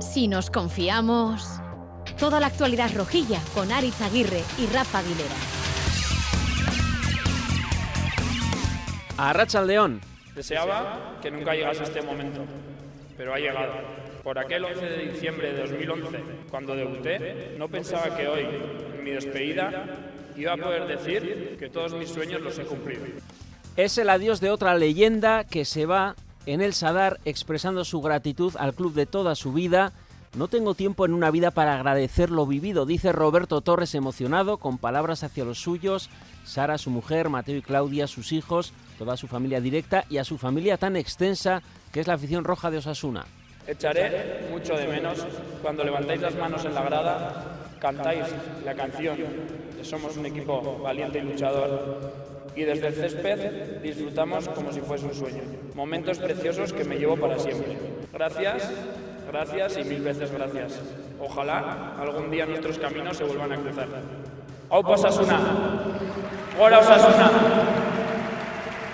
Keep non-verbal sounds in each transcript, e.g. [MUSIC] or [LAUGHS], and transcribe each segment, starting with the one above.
Si nos confiamos, toda la actualidad rojilla con Aritz Aguirre y Rafa Aguilera. A Racha León. Deseaba que nunca llegase este momento, pero ha llegado. Por aquel 11 de diciembre de 2011, cuando debuté, no pensaba que hoy, en mi despedida, iba a poder decir que todos mis sueños los he cumplido. Es el adiós de otra leyenda que se va en el Sadar expresando su gratitud al club de toda su vida. No tengo tiempo en una vida para agradecer lo vivido, dice Roberto Torres emocionado, con palabras hacia los suyos, Sara, su mujer, Mateo y Claudia, sus hijos, toda su familia directa y a su familia tan extensa que es la afición roja de Osasuna. Echaré mucho de menos cuando levantáis las manos en la grada, cantáis la canción Somos un equipo valiente y luchador y desde el césped disfrutamos como si fuese un sueño. Momentos preciosos que me llevo para siempre. Gracias, gracias y mil veces gracias. Ojalá algún día nuestros caminos se vuelvan a cruzar. ¡Aupa Osasuna! ¡Hora Osasuna!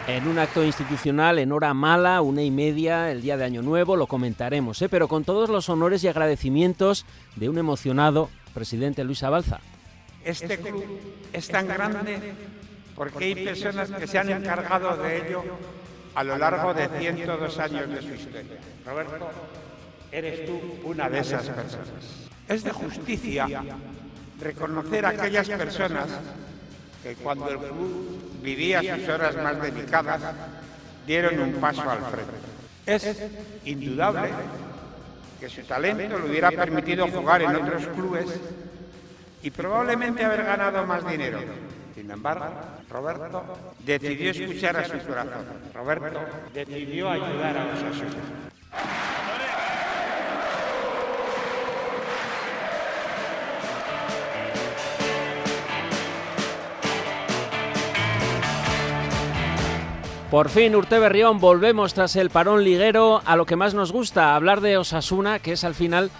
En un acto institucional en hora mala, una y media, el día de Año Nuevo, lo comentaremos, ¿eh? pero con todos los honores y agradecimientos de un emocionado presidente Luis Abalza. Este club es tan grande porque hay personas que se han encargado de ello a lo largo de 102 años de su historia. Roberto, eres tú una de esas personas. Es de justicia reconocer a aquellas personas que cuando el club vivía sus horas más delicadas dieron un paso al frente. Es indudable que su talento le hubiera permitido jugar en otros clubes y probablemente haber ganado más dinero. Sin embargo, Roberto decidió escuchar a su corazón. Roberto decidió ayudar a Osasuna. Por fin, Urte Berrión, volvemos tras el parón liguero a lo que más nos gusta, hablar de Osasuna, que es al final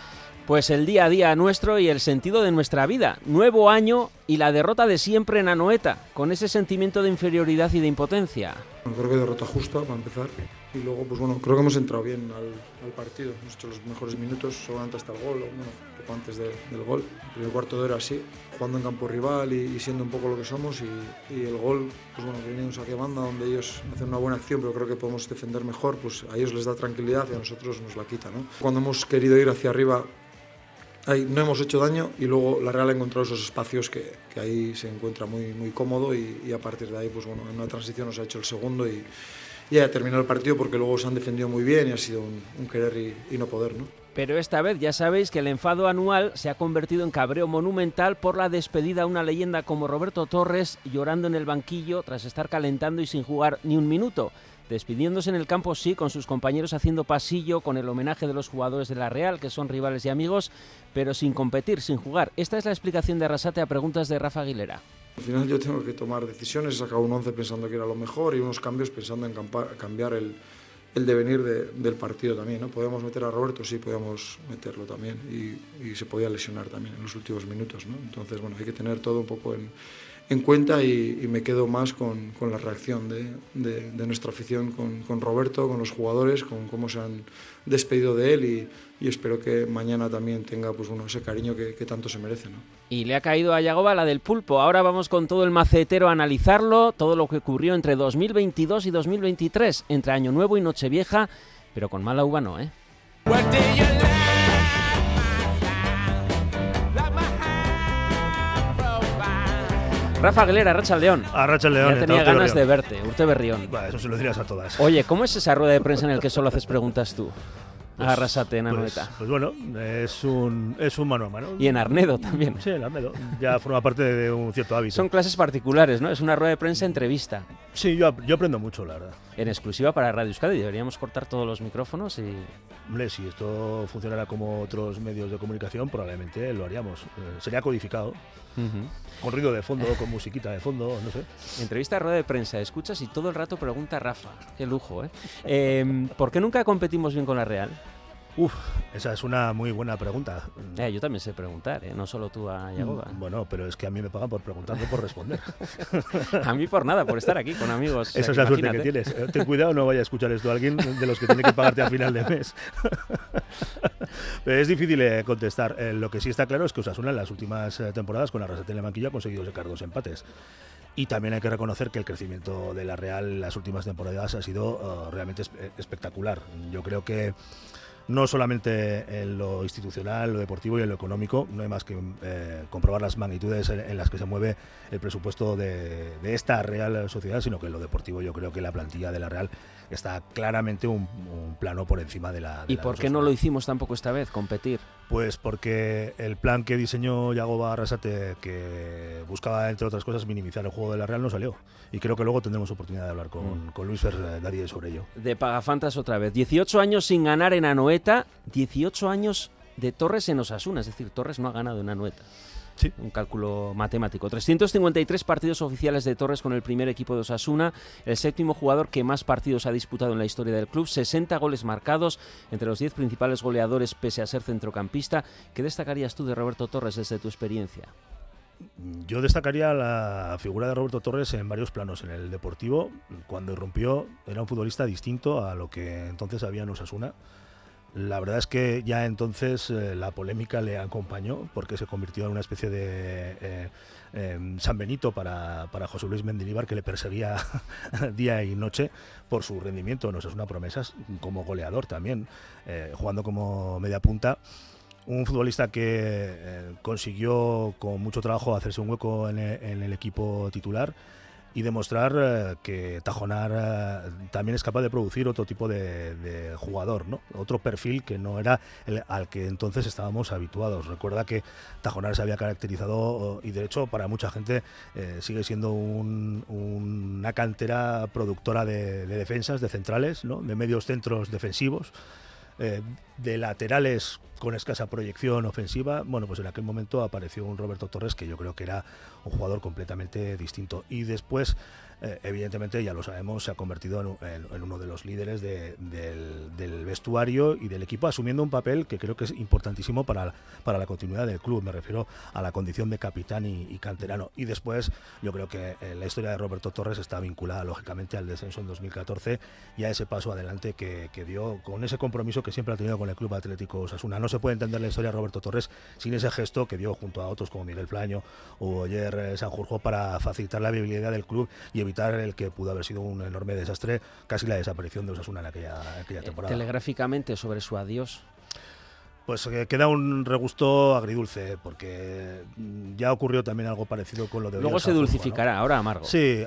pues el día a día nuestro y el sentido de nuestra vida. Nuevo año y la derrota de siempre en Anoeta, con ese sentimiento de inferioridad y de impotencia. Creo que derrota justa para empezar. Y luego, pues bueno, creo que hemos entrado bien al, al partido. Hemos hecho los mejores minutos, seguramente hasta el gol, o, bueno, poco antes de, del gol. El primer cuarto de hora así, jugando en campo rival y, y siendo un poco lo que somos. Y, y, el gol, pues bueno, que viene un saque banda donde ellos hacen una buena acción, pero creo que podemos defender mejor, pues a ellos les da tranquilidad y a nosotros nos la quita. ¿no? Cuando hemos querido ir hacia arriba, no hemos hecho daño y luego la Real ha encontrado esos espacios que, ahí se encuentra muy, muy cómodo y, a partir de ahí, pues bueno, en una transición nos ha hecho el segundo y, y ha terminado el partido porque luego se han defendido muy bien y ha sido un, un querer y, y, no poder, ¿no? Pero esta vez ya sabéis que el enfado anual se ha convertido en cabreo monumental por la despedida a una leyenda como Roberto Torres llorando en el banquillo tras estar calentando y sin jugar ni un minuto. Despidiéndose en el campo, sí, con sus compañeros haciendo pasillo, con el homenaje de los jugadores de la Real, que son rivales y amigos, pero sin competir, sin jugar. Esta es la explicación de Arrasate a preguntas de Rafa Aguilera. Al final yo tengo que tomar decisiones, he sacado un 11 pensando que era lo mejor y unos cambios pensando en cambiar el, el devenir de, del partido también. ¿no? Podíamos meter a Roberto, sí, podíamos meterlo también y, y, se podía lesionar también en los últimos minutos. ¿no? Entonces, bueno, hay que tener todo un poco en, en cuenta y, y, me quedo más con, con la reacción de, de, de nuestra afición con, con, Roberto, con los jugadores, con cómo se han despedido de él y, y espero que mañana también tenga pues, bueno, ese cariño que, que, tanto se merece. ¿no? Y le ha caído a Yagoba la del pulpo. Ahora vamos con todo el macetero a analizarlo, todo lo que ocurrió entre 2022 y 2023, entre Año Nuevo y Nochevieja, pero con mala uva no, ¿eh? Rafa Aguilera, Racha León. A Racha León. Ya tenía ganas de verte, Urte Berrión. Bah, eso se lo dirías a todas. Oye, ¿cómo es esa rueda de prensa en la que solo haces preguntas tú? Pues, Arrasate en pues, pues, bueno, es un, es un mano a mano. Y en Arnedo también. Sí, en Arnedo. Ya forma parte de un cierto hábito. Son clases particulares, ¿no? Es una rueda de prensa entrevista. Sí, yo, yo aprendo mucho, la verdad. En exclusiva para Radio Euskadi. Deberíamos cortar todos los micrófonos y... Hombre, si esto funcionara como otros medios de comunicación, probablemente lo haríamos. Eh, sería codificado. Uh -huh. Con ruido de fondo, con musiquita de fondo, no sé. Entrevista a rueda de prensa, escuchas y todo el rato pregunta Rafa. Qué lujo, ¿eh? eh ¿Por qué nunca competimos bien con la Real? Uf, esa es una muy buena pregunta. Eh, yo también sé preguntar, ¿eh? no solo tú a Yagoba. Mm, bueno, pero es que a mí me pagan por preguntar, no por responder. [LAUGHS] a mí por nada, por estar aquí con amigos. Esa es la suerte que tienes. Eh, ten cuidado, no vaya a escuchar esto a alguien de los que tiene que pagarte a final de mes. pero es difícil eh, contestar. lo que sí está claro es que Osasuna en las últimas temporadas con la Rasete en la ha conseguido sacar dos empates. Y también hay que reconocer que el crecimiento de la Real en las últimas temporadas ha sido realmente espectacular. Yo creo que no solamente en lo institucional, lo deportivo y en lo económico, no hay más que eh, comprobar las magnitudes en, las que se mueve el presupuesto de, esta Real Sociedad, sino que en lo deportivo yo creo que la plantilla de la Real está claramente un, plano por encima de la... ¿Y por qué no lo hicimos tampoco esta vez, competir? Pues porque el plan que diseñó Yago Arrasate, que buscaba, entre otras cosas, minimizar el juego de la Real, no salió. Y creo que luego tendremos oportunidad de hablar con, mm. con Luis Ferdarie sobre ello. De Pagafantas otra vez. 18 años sin ganar en Anoeta, 18 años de Torres en Osasuna. Es decir, Torres no ha ganado en Anoeta. Sí. Un cálculo matemático. 353 partidos oficiales de Torres con el primer equipo de Osasuna, el séptimo jugador que más partidos ha disputado en la historia del club, 60 goles marcados entre los 10 principales goleadores pese a ser centrocampista. ¿Qué destacarías tú de Roberto Torres desde tu experiencia? Yo destacaría la figura de Roberto Torres en varios planos. En el deportivo, cuando irrumpió, era un futbolista distinto a lo que entonces había en Osasuna la verdad es que ya entonces eh, la polémica le acompañó porque se convirtió en una especie de eh, em, San Benito para, José Luis Mendilibar que le perseguía [LAUGHS] día y noche por su rendimiento. No es una promesa como goleador también, eh, jugando como media punta. Un futbolista que consiguió con mucho trabajo hacerse un hueco en el equipo titular y demostrar eh, que Tajonar eh, también es capaz de producir otro tipo de, jugador, ¿no? otro perfil que no era el, al que entonces estábamos habituados. Recuerda que Tajonar se había caracterizado y de hecho para mucha gente eh, sigue siendo una cantera productora de, defensas, de centrales, de medios centros defensivos. De laterales con escasa proyección ofensiva, bueno, pues en aquel momento apareció un Roberto Torres que yo creo que era un jugador completamente distinto. Y después eh, evidentemente, ya lo sabemos, se ha convertido en, uno de los líderes del, vestuario y del equipo, asumiendo un papel que creo que es importantísimo para, para la continuidad del club. Me refiero a la condición de capitán y, canterano. Y después, yo creo que eh, la historia de Roberto Torres está vinculada, lógicamente, al descenso en 2014 y a ese paso adelante que, dio con ese compromiso que siempre ha tenido con el Club Atlético Osasuna. No se puede entender la historia de Roberto Torres sin ese gesto que dio junto a otros como Miguel Flaño o ayer Sanjurjo para facilitar la viabilidad del club y evitar el que pudo haber sido un enorme desastre, casi la desaparición de Osasuna en aquella, aquella eh, temporada. Telegráficamente sobre su adiós. Pues eh, queda un regusto agridulce, porque ya ocurrió también algo parecido con lo de... Luego se dulcificará, ahora amargo. Sí,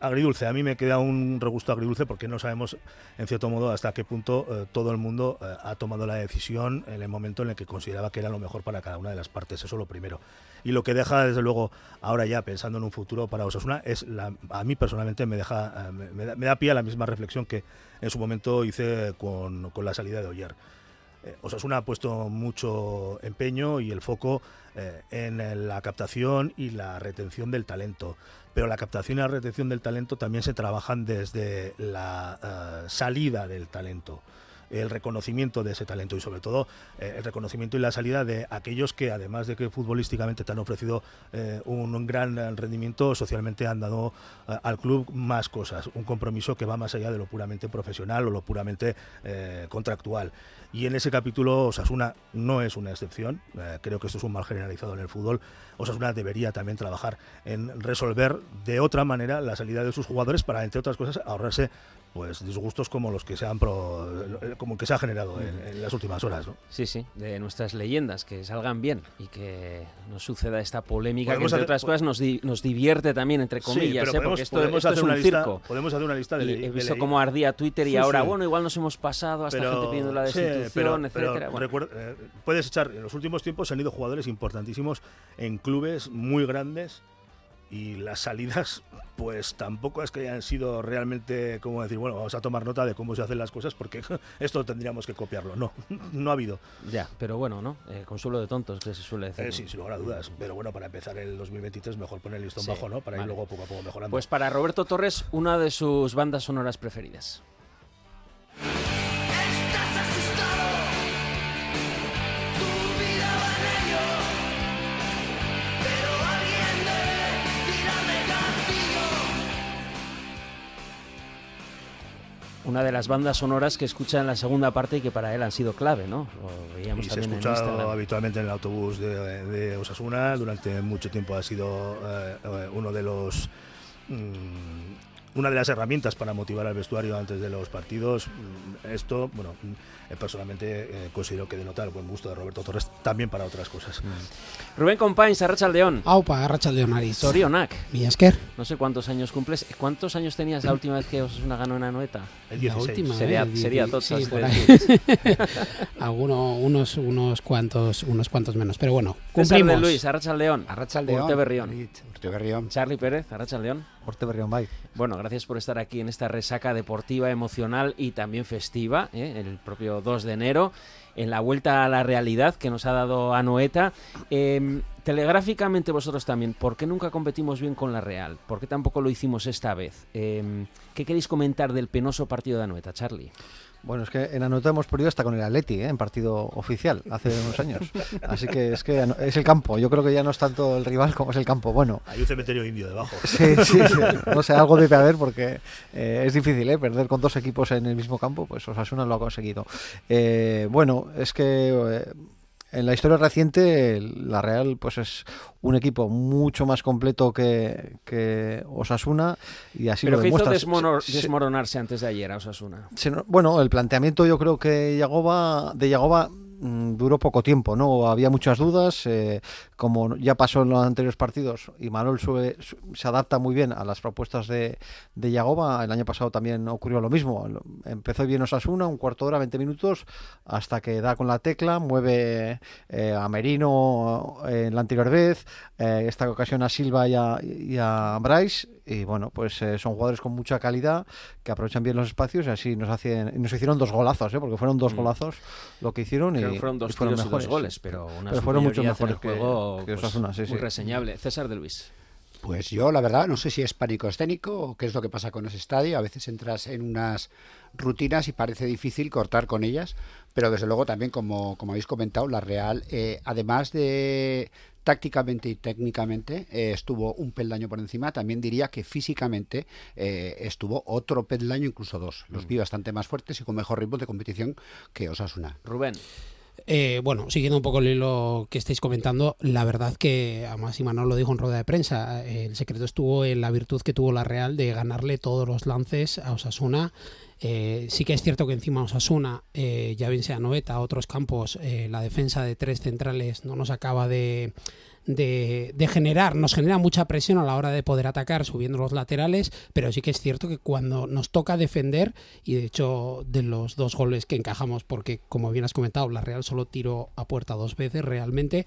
agridulce. A mí me queda un regusto agridulce porque no sabemos, en cierto modo, hasta qué punto eh, todo el mundo eh, ha tomado la decisión en el momento en el que consideraba que era lo mejor para cada una de las partes. Eso lo primero. Y lo que deja, desde luego, ahora ya pensando en un futuro para Osasuna, es la, a mí personalmente me, deja, me, da, pie a la misma reflexión que en su momento hice con, con la salida de Oyer. Eh, Osasuna ha puesto mucho empeño y el foco eh, en la captación y la retención del talento. Pero la captación y la retención del talento también se trabajan desde la eh, salida del talento el reconocimiento de ese talento y sobre todo eh, el reconocimiento y la salida de aquellos que además de que futbolísticamente te han ofrecido eh, un, gran rendimiento, socialmente han dado eh, al club más cosas, un compromiso que va más allá de lo puramente profesional o lo puramente contractual. Y en ese capítulo Osasuna no es una excepción, creo que esto es un mal generalizado en el fútbol, Osasuna debería también trabajar en resolver de otra manera la salida de sus jugadores para, entre otras cosas, ahorrarse pues disgustos como los que se han como que se ha generado en, las últimas horas, ¿no? Sí, sí, de nuestras leyendas que salgan bien y que no suceda esta polémica que entre otras cosas nos, nos divierte también entre comillas, ¿eh? porque esto, esto es un circo. podemos hacer una lista de, y he visto cómo ardía Twitter y ahora bueno igual nos hemos pasado hasta gente pidiendo la destitución, etcétera. Eh, puedes echar en los últimos tiempos han ido jugadores importantísimos en clubes muy grandes y las salidas pues tampoco es que hayan sido realmente como decir bueno vamos a tomar nota de cómo se hacen las cosas porque [LAUGHS] esto tendríamos que copiarlo. No [LAUGHS] no ha habido. Ya pero bueno no eh, consuelo de tontos que se suele decir. Eh, sí sin lugar a dudas. Pero bueno para empezar el 2023 mejor poner el listón bajo no para ir luego poco a poco mejorando. Pues para Roberto Torres una de sus bandas sonoras preferidas una de las bandas sonoras que escucha en la segunda parte y que para él han sido clave, ¿no? Lo veíamos y se ha escuchado habitualmente en el autobús de, Osasuna, durante mucho tiempo ha sido eh, uno de los... Mm, una de las herramientas para motivar al vestuario antes de los partidos. Mm, esto, bueno, eh, personalmente eh, considero que denota el buen gusto de Roberto Torres también para otras cosas. Mm. Rubén Compains, Arrachaldeón. Aupa, Arrachaldeón, Nariz. Sorionak. Esker. No sé cuántos años cumples. ¿Cuántos años tenías la última vez que Osasuna ganó una noeta? El 16. La última, sería, eh, sería sí, [LAUGHS] [LAUGHS] Alguno, unos, unos, cuantos, unos cuantos menos. Pero bueno, cumplimos. César de Luis, Arrachaldeón. Arrachaldeón. Urte Berrión. Urte Berrión. Charlie Pérez, Arrachaldeón. Urte Berrión, bye. Bueno, gracias por estar aquí en esta resaca deportiva, emocional y también festiva, ¿eh? el propio 2 de enero, en la vuelta a la realidad que nos ha dado Anoeta. Eh, telegráficamente vosotros también, ¿por qué nunca competimos bien con la Real? ¿Por qué tampoco lo hicimos esta vez? Eh, ¿Qué queréis comentar del penoso partido de Anoeta, Charlie? Bueno, es que en Anoeta hemos perdido hasta con el Atleti, ¿eh? en partido oficial, hace unos años. Así que es que es el campo. Yo creo que ya no es tanto el rival como es el campo. Bueno. Hay un cementerio indio debajo. Sí, sí, sí. No sé, algo debe haber porque eh, es difícil, ¿eh? Perder con dos equipos en el mismo campo, pues Osasuna lo ha conseguido. Eh, bueno, es que en la historia reciente, la Real pues es un equipo mucho más completo que, Osasuna y así ¿Pero lo demuestra. hizo desmoronarse antes de ayer a Osasuna? bueno, el planteamiento yo creo que Yagoba, de Yagoba duró poco tiempo, ¿no? Había muchas dudas, eh, como ya pasó en los anteriores partidos, y Manuel se adapta muy bien a las propuestas de, de Yagoba. El año pasado también ocurrió lo mismo. Empezó bien Osasuna, un cuarto de hora, 20 minutos, hasta que da con la tecla, mueve eh, a Merino en la anterior vez, eh, esta ocasión a Silva y a, y a Bryce, y bueno, pues eh, son jugadores con mucha calidad que aprovechan bien los espacios y así nos hacen nos hicieron dos golazos, ¿eh? porque fueron dos mm. golazos lo que hicieron y, fueron dos fueron mejores, goles, pero, una fueron mucho mejores que, juego, que, pues, sí, muy reseñable. César de Luis. Pues yo, la verdad, no sé si es pánico escénico o qué es lo que pasa con ese estadio. A veces entras en unas rutinas y parece difícil cortar con ellas, pero desde luego también, como, como habéis comentado, la Real, eh, además de tácticamente y técnicamente eh, estuvo un peldaño por encima. También diría que físicamente eh, estuvo otro peldaño, incluso dos. Los mm. vi bastante más fuertes y con mejor ritmo de competición que Osasuna. Rubén. Eh, bueno, siguiendo un poco el hilo que estáis comentando, la verdad que, además Imanol lo dijo en rueda de prensa, el secreto estuvo en la virtud que tuvo la Real de ganarle todos los lances a Osasuna. Sí que es cierto que encima Osasuna, ya bien sea Noeta, otros campos, la defensa de tres centrales no nos acaba de, de, generar, nos genera mucha presión a la hora de poder atacar subiendo los laterales, pero sí que es cierto que cuando nos toca defender, y de hecho de los dos goles que encajamos, porque como bien has comentado, la Real solo tiró a puerta dos veces realmente,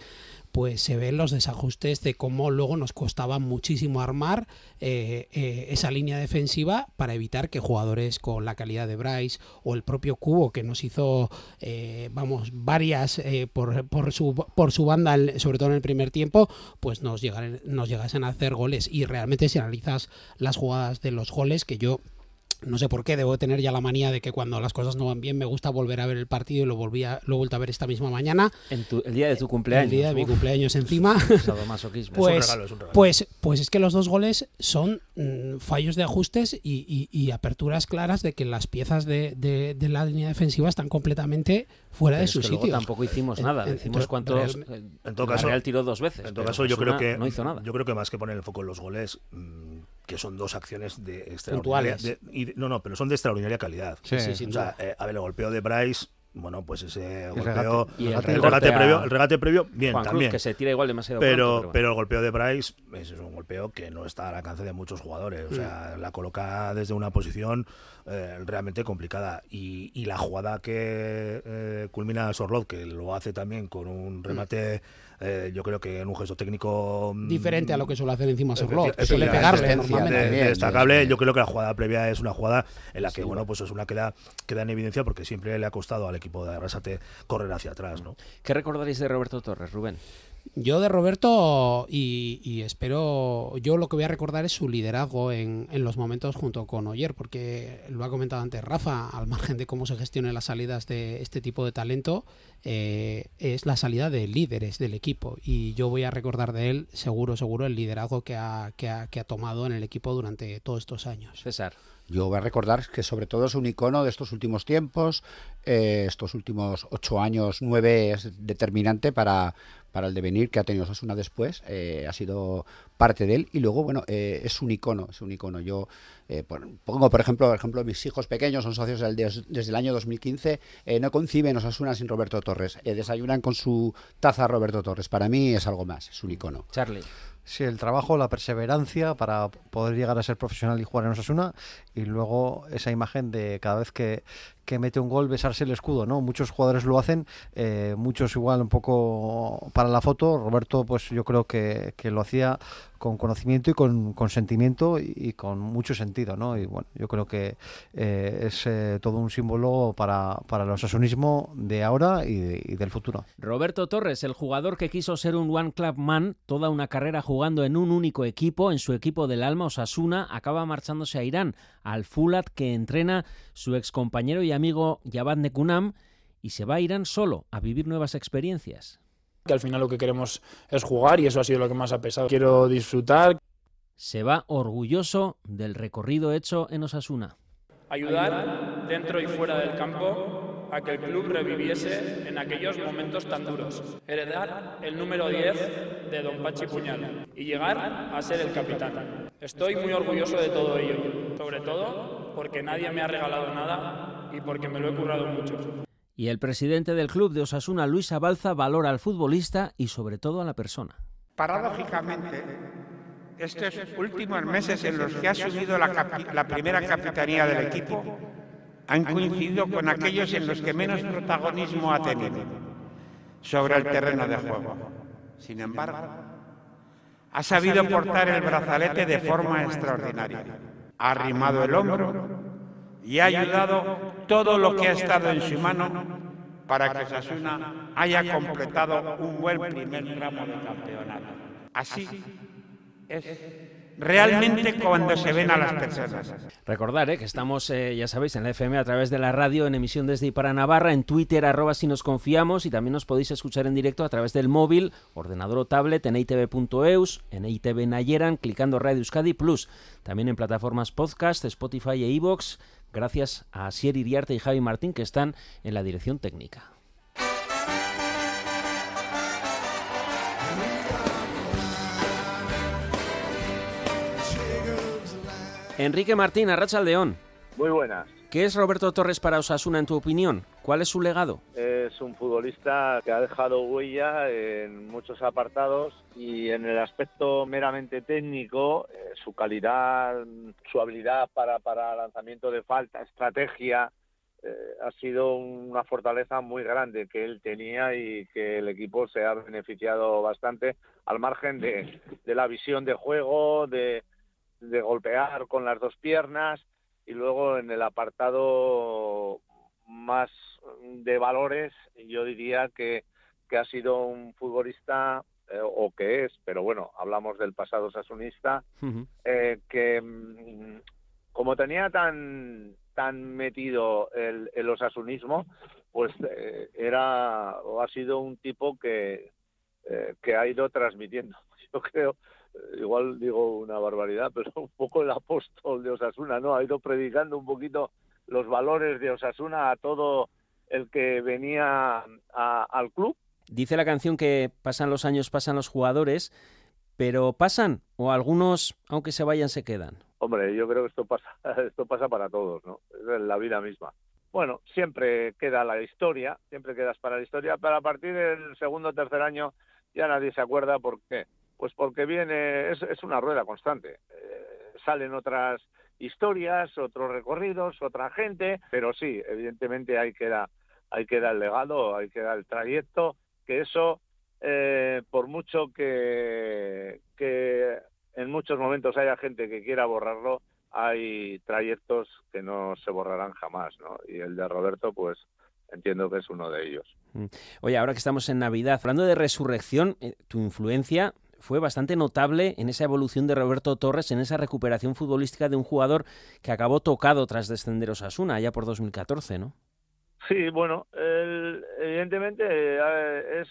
pues se ven los desajustes de cómo luego nos costaba muchísimo armar eh, eh, esa línea defensiva para evitar que jugadores con la calidad de Bryce o el propio Cubo que nos hizo, eh, vamos, varias por, por, su, por su banda, sobre todo en el primer tiempo, pues nos, llegaran, nos llegasen a hacer goles. Y realmente si analizas las jugadas de los goles, que yo no sé por qué, debo tener ya la manía de que cuando las cosas no van bien me gusta volver a ver el partido y lo volví a, lo he vuelto a ver esta misma mañana. En el día de tu cumpleaños. El día de mi cumpleaños encima. [LAUGHS] pues, pues, pues es que los dos goles son mm, fallos de ajustes y, aperturas claras de que las piezas de, la línea defensiva están completamente fuera de su sitio. Tampoco hicimos nada. Decimos cuántos. en todo caso, Real tiró dos veces. En todo caso, yo creo que no hizo nada. Yo creo que más que poner el foco en los goles. Mm, que son dos acciones de extraordinaria, no, no, pero son de extraordinaria calidad. Sí, sí, o sea, eh, a ver, el golpeo de Bryce bueno, pues ese golpeo, el, regate, previo, el regate previo, bien, también. que se tira igual demasiado pero, pero, el golpeo de Bryce es un golpeo que no está al alcance de muchos jugadores. O sea, mm. la coloca desde una posición eh, realmente complicada. Y, y, la jugada que eh, culmina Sorlot, que lo hace también con un mm. Eh, yo creo que en un gesto técnico mm, diferente a lo que suele hacer encima Sorlot, suele pegarle normalmente. destacable, yo creo que la jugada previa es una jugada en la que, bueno, pues es una que da, queda en evidencia porque siempre le ha costado al equipo de Arrasate correr hacia atrás, ¿no? ¿Qué recordaréis de Roberto Torres, Rubén? Yo de Roberto y, espero, yo lo que voy a recordar es su liderazgo en, los momentos junto con Oyer, porque lo ha comentado antes Rafa, al margen de cómo se gestionen las salidas de este tipo de talento, eh, es la salida de líderes del equipo y yo voy a recordar de él seguro, seguro el liderazgo que ha, que ha, que ha tomado en el equipo durante todos estos años. César. Yo voy a recordar que sobre todo es un icono de estos últimos tiempos, eh, estos últimos ocho años, nueve es determinante para, para el devenir que ha tenido Osasuna después, eh, ha sido parte de él y luego, bueno, eh, es un icono, es un icono. Yo pongo, por ejemplo, por ejemplo, mis hijos pequeños son socios desde el año 2015, no conciben Osasuna sin Roberto Torres, desayunan con su taza Roberto Torres. Para mí es algo más, es un icono. Charlie. Sí, el trabajo, la perseverancia para poder llegar a ser profesional y jugar en Osasuna y luego esa imagen de cada vez que, que mete un gol besarse el escudo, ¿no? Muchos jugadores lo hacen, eh, muchos igual un poco para la foto. Roberto, pues yo creo que, que lo hacía con conocimiento y con, con sentimiento y, con mucho sentido, ¿no? Y bueno, yo creo que eh, es eh, todo un símbolo para, para el osasunismo de ahora y, del futuro. Roberto Torres, el jugador que quiso ser un One Club Man, toda una carrera jugando en un único equipo, en su equipo del alma, Osasuna, acaba marchándose a Irán, al Fulat que entrena su excompañero y amigo Yabad Nekunam y se va a Irán solo a vivir nuevas experiencias. Que al final lo que queremos es jugar y eso ha sido lo que más ha pesado. Quiero disfrutar. Se va orgulloso del recorrido hecho en Osasuna. Ayudar dentro y fuera del campo a que el club reviviese en aquellos momentos tan duros. Heredar el número 10 de Don Pachi Puñal y llegar a ser el capitán. Estoy muy orgulloso de todo ello, sobre todo porque nadie me ha regalado nada y porque me lo he currado mucho. Y el presidente del club de Osasuna, Luis Abalza, valora al futbolista y sobre todo a la persona. Paradójicamente, estos últimos meses en los que ha asumido la, la primera capitanía del equipo han coincidido con aquellos en los que menos protagonismo ha tenido sobre el terreno de juego. Sin embargo, ha sabido portar el brazalete de forma extraordinaria. Ha arrimado el hombro y ha ayudado todo lo que ha estado en su mano para que Sasuna haya completado un buen primer tramo de campeonato. Así es realmente cuando se ven a las personas. Recordar eh, que estamos, eh, ya sabéis, en la FM a través de la radio, en emisión desde para Navarra, en Twitter, arroba si nos confiamos, y también nos podéis escuchar en directo a través del móvil, ordenador o tablet, en itv.eus, en ITV Nayeran, clicando Radio Euskadi Plus, también en plataformas podcast, Spotify e iVoox, gracias a Sier Iriarte y Javi Martín, que están en la dirección técnica. Enrique Martín, Arracha Muy buenas. ¿Qué es Roberto Torres para Osasuna en tu opinión? ¿Cuál es su legado? Es un futbolista que ha dejado huella en muchos apartados y en el aspecto meramente técnico, eh, su calidad, su habilidad para, para lanzamiento de falta, estrategia, eh, ha sido una fortaleza muy grande que él tenía y que el equipo se ha beneficiado bastante al margen de, de la visión de juego, de, de golpear con las dos piernas y luego en el apartado más de valores yo diría que, que ha sido un futbolista eh, o que es, pero bueno, hablamos del pasado sasunista, eh, que mm, como tenía tan tan metido el, el osasunismo, pues eh, era o ha sido un tipo que, que ha ido transmitiendo. [LAUGHS] Yo creo igual digo una barbaridad, pero un poco el apóstol de Osasuna, ¿no? Ha ido predicando un poquito los valores de Osasuna a todo el que venía al club. Dice la canción que pasan los años, pasan los jugadores, pero pasan o algunos, aunque se vayan, se quedan. Hombre, yo creo que esto pasa, [LAUGHS] esto pasa para todos, ¿no? Es la vida misma. Bueno, siempre queda la historia, siempre quedas para la historia, pero a partir del segundo o tercer año ya nadie se acuerda por qué pues porque viene, es, una rueda constante. Eh, salen otras historias, otros recorridos, otra gente, pero sí, evidentemente ahí queda, ahí queda el legado, ahí queda el trayecto, que eso, eh, por mucho que, que en muchos momentos haya gente que quiera borrarlo, hay trayectos que no se borrarán jamás, ¿no? Y el de Roberto, pues entiendo que es uno de ellos. Mm. Oye, ahora que estamos en Navidad, hablando de resurrección, eh, tu influencia fue bastante notable en esa evolución de Roberto Torres, en esa recuperación futbolística de un jugador que acabó tocado tras descender Osasuna, allá por 2014, ¿no? Sí, bueno, evidentemente eh, es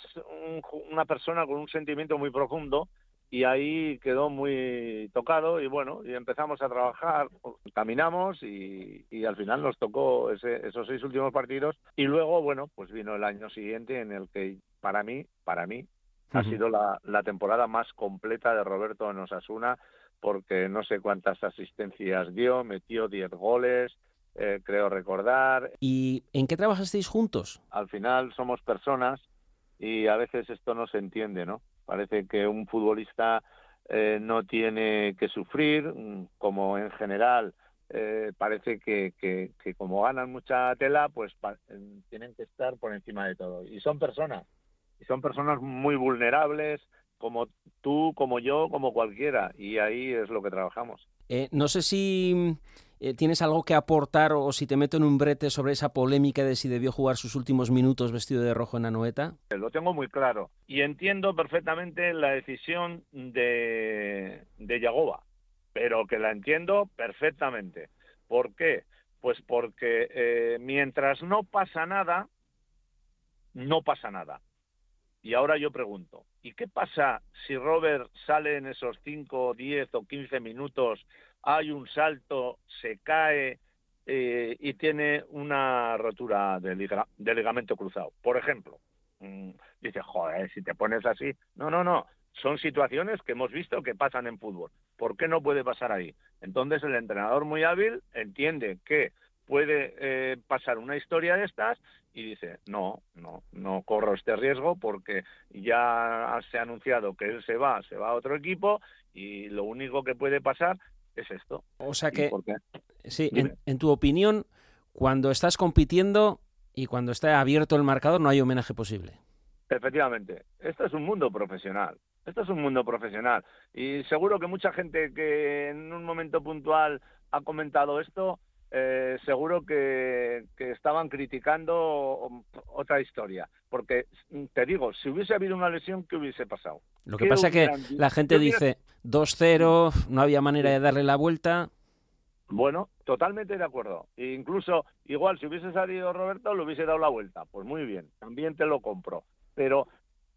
una persona con un sentimiento muy profundo y ahí quedó muy tocado y bueno, y empezamos a trabajar, caminamos y, y al final nos tocó ese, esos seis últimos partidos y luego, bueno, pues vino el año siguiente en el que para mí, para mí, ha sido la, la temporada más completa de Roberto en Osasuna porque no sé cuántas asistencias dio, metió 10 goles, eh, creo recordar. ¿Y en qué trabajasteis juntos? Al final somos personas y a veces esto no se entiende, ¿no? Parece que un futbolista eh, no tiene que sufrir, mm, como en general eh, parece que, que, que como ganan mucha tela, pues pa- tienen que estar por encima de todo. Y son personas, y son personas muy vulnerables, como tú, como yo, como cualquiera, y ahí es lo que trabajamos. Eh, no sé si eh, tienes algo que aportar o si te meto en un brete sobre esa polémica de si debió jugar sus últimos minutos vestido de rojo en Anoeta. Lo tengo muy claro y entiendo perfectamente la decisión de, de Yagoba, pero que la entiendo perfectamente. ¿Por qué? Pues porque eh, mientras no pasa nada, no pasa nada. Y ahora yo pregunto, ¿y qué pasa si Robert sale en esos 5, 10 o 15 minutos, hay un salto, se cae eh, y tiene una rotura de, liga- de ligamento cruzado? Por ejemplo, mm, dice, joder, si te pones así. No, no, no. Son situaciones que hemos visto que pasan en fútbol. ¿Por qué no puede pasar ahí? Entonces el entrenador muy hábil entiende que puede eh, pasar una historia de estas y dice, no, no, no corro este riesgo porque ya se ha anunciado que él se va, se va a otro equipo y lo único que puede pasar es esto. O sea ¿Y que, sí, en, en tu opinión, cuando estás compitiendo y cuando está abierto el marcador no hay homenaje posible. Efectivamente, esto es un mundo profesional. Esto es un mundo profesional. Y seguro que mucha gente que en un momento puntual ha comentado esto, eh, seguro que, que estaban criticando otra historia. Porque, te digo, si hubiese habido una lesión, ¿qué hubiese pasado? Lo que ¿Qué pasa que hubieran di- la gente ¿Qué hubiera- dice 2-0, no había manera de darle la vuelta. Bueno, totalmente de acuerdo. E incluso, igual, si hubiese salido Roberto, le hubiese dado la vuelta. Pues muy bien, también te lo compro. Pero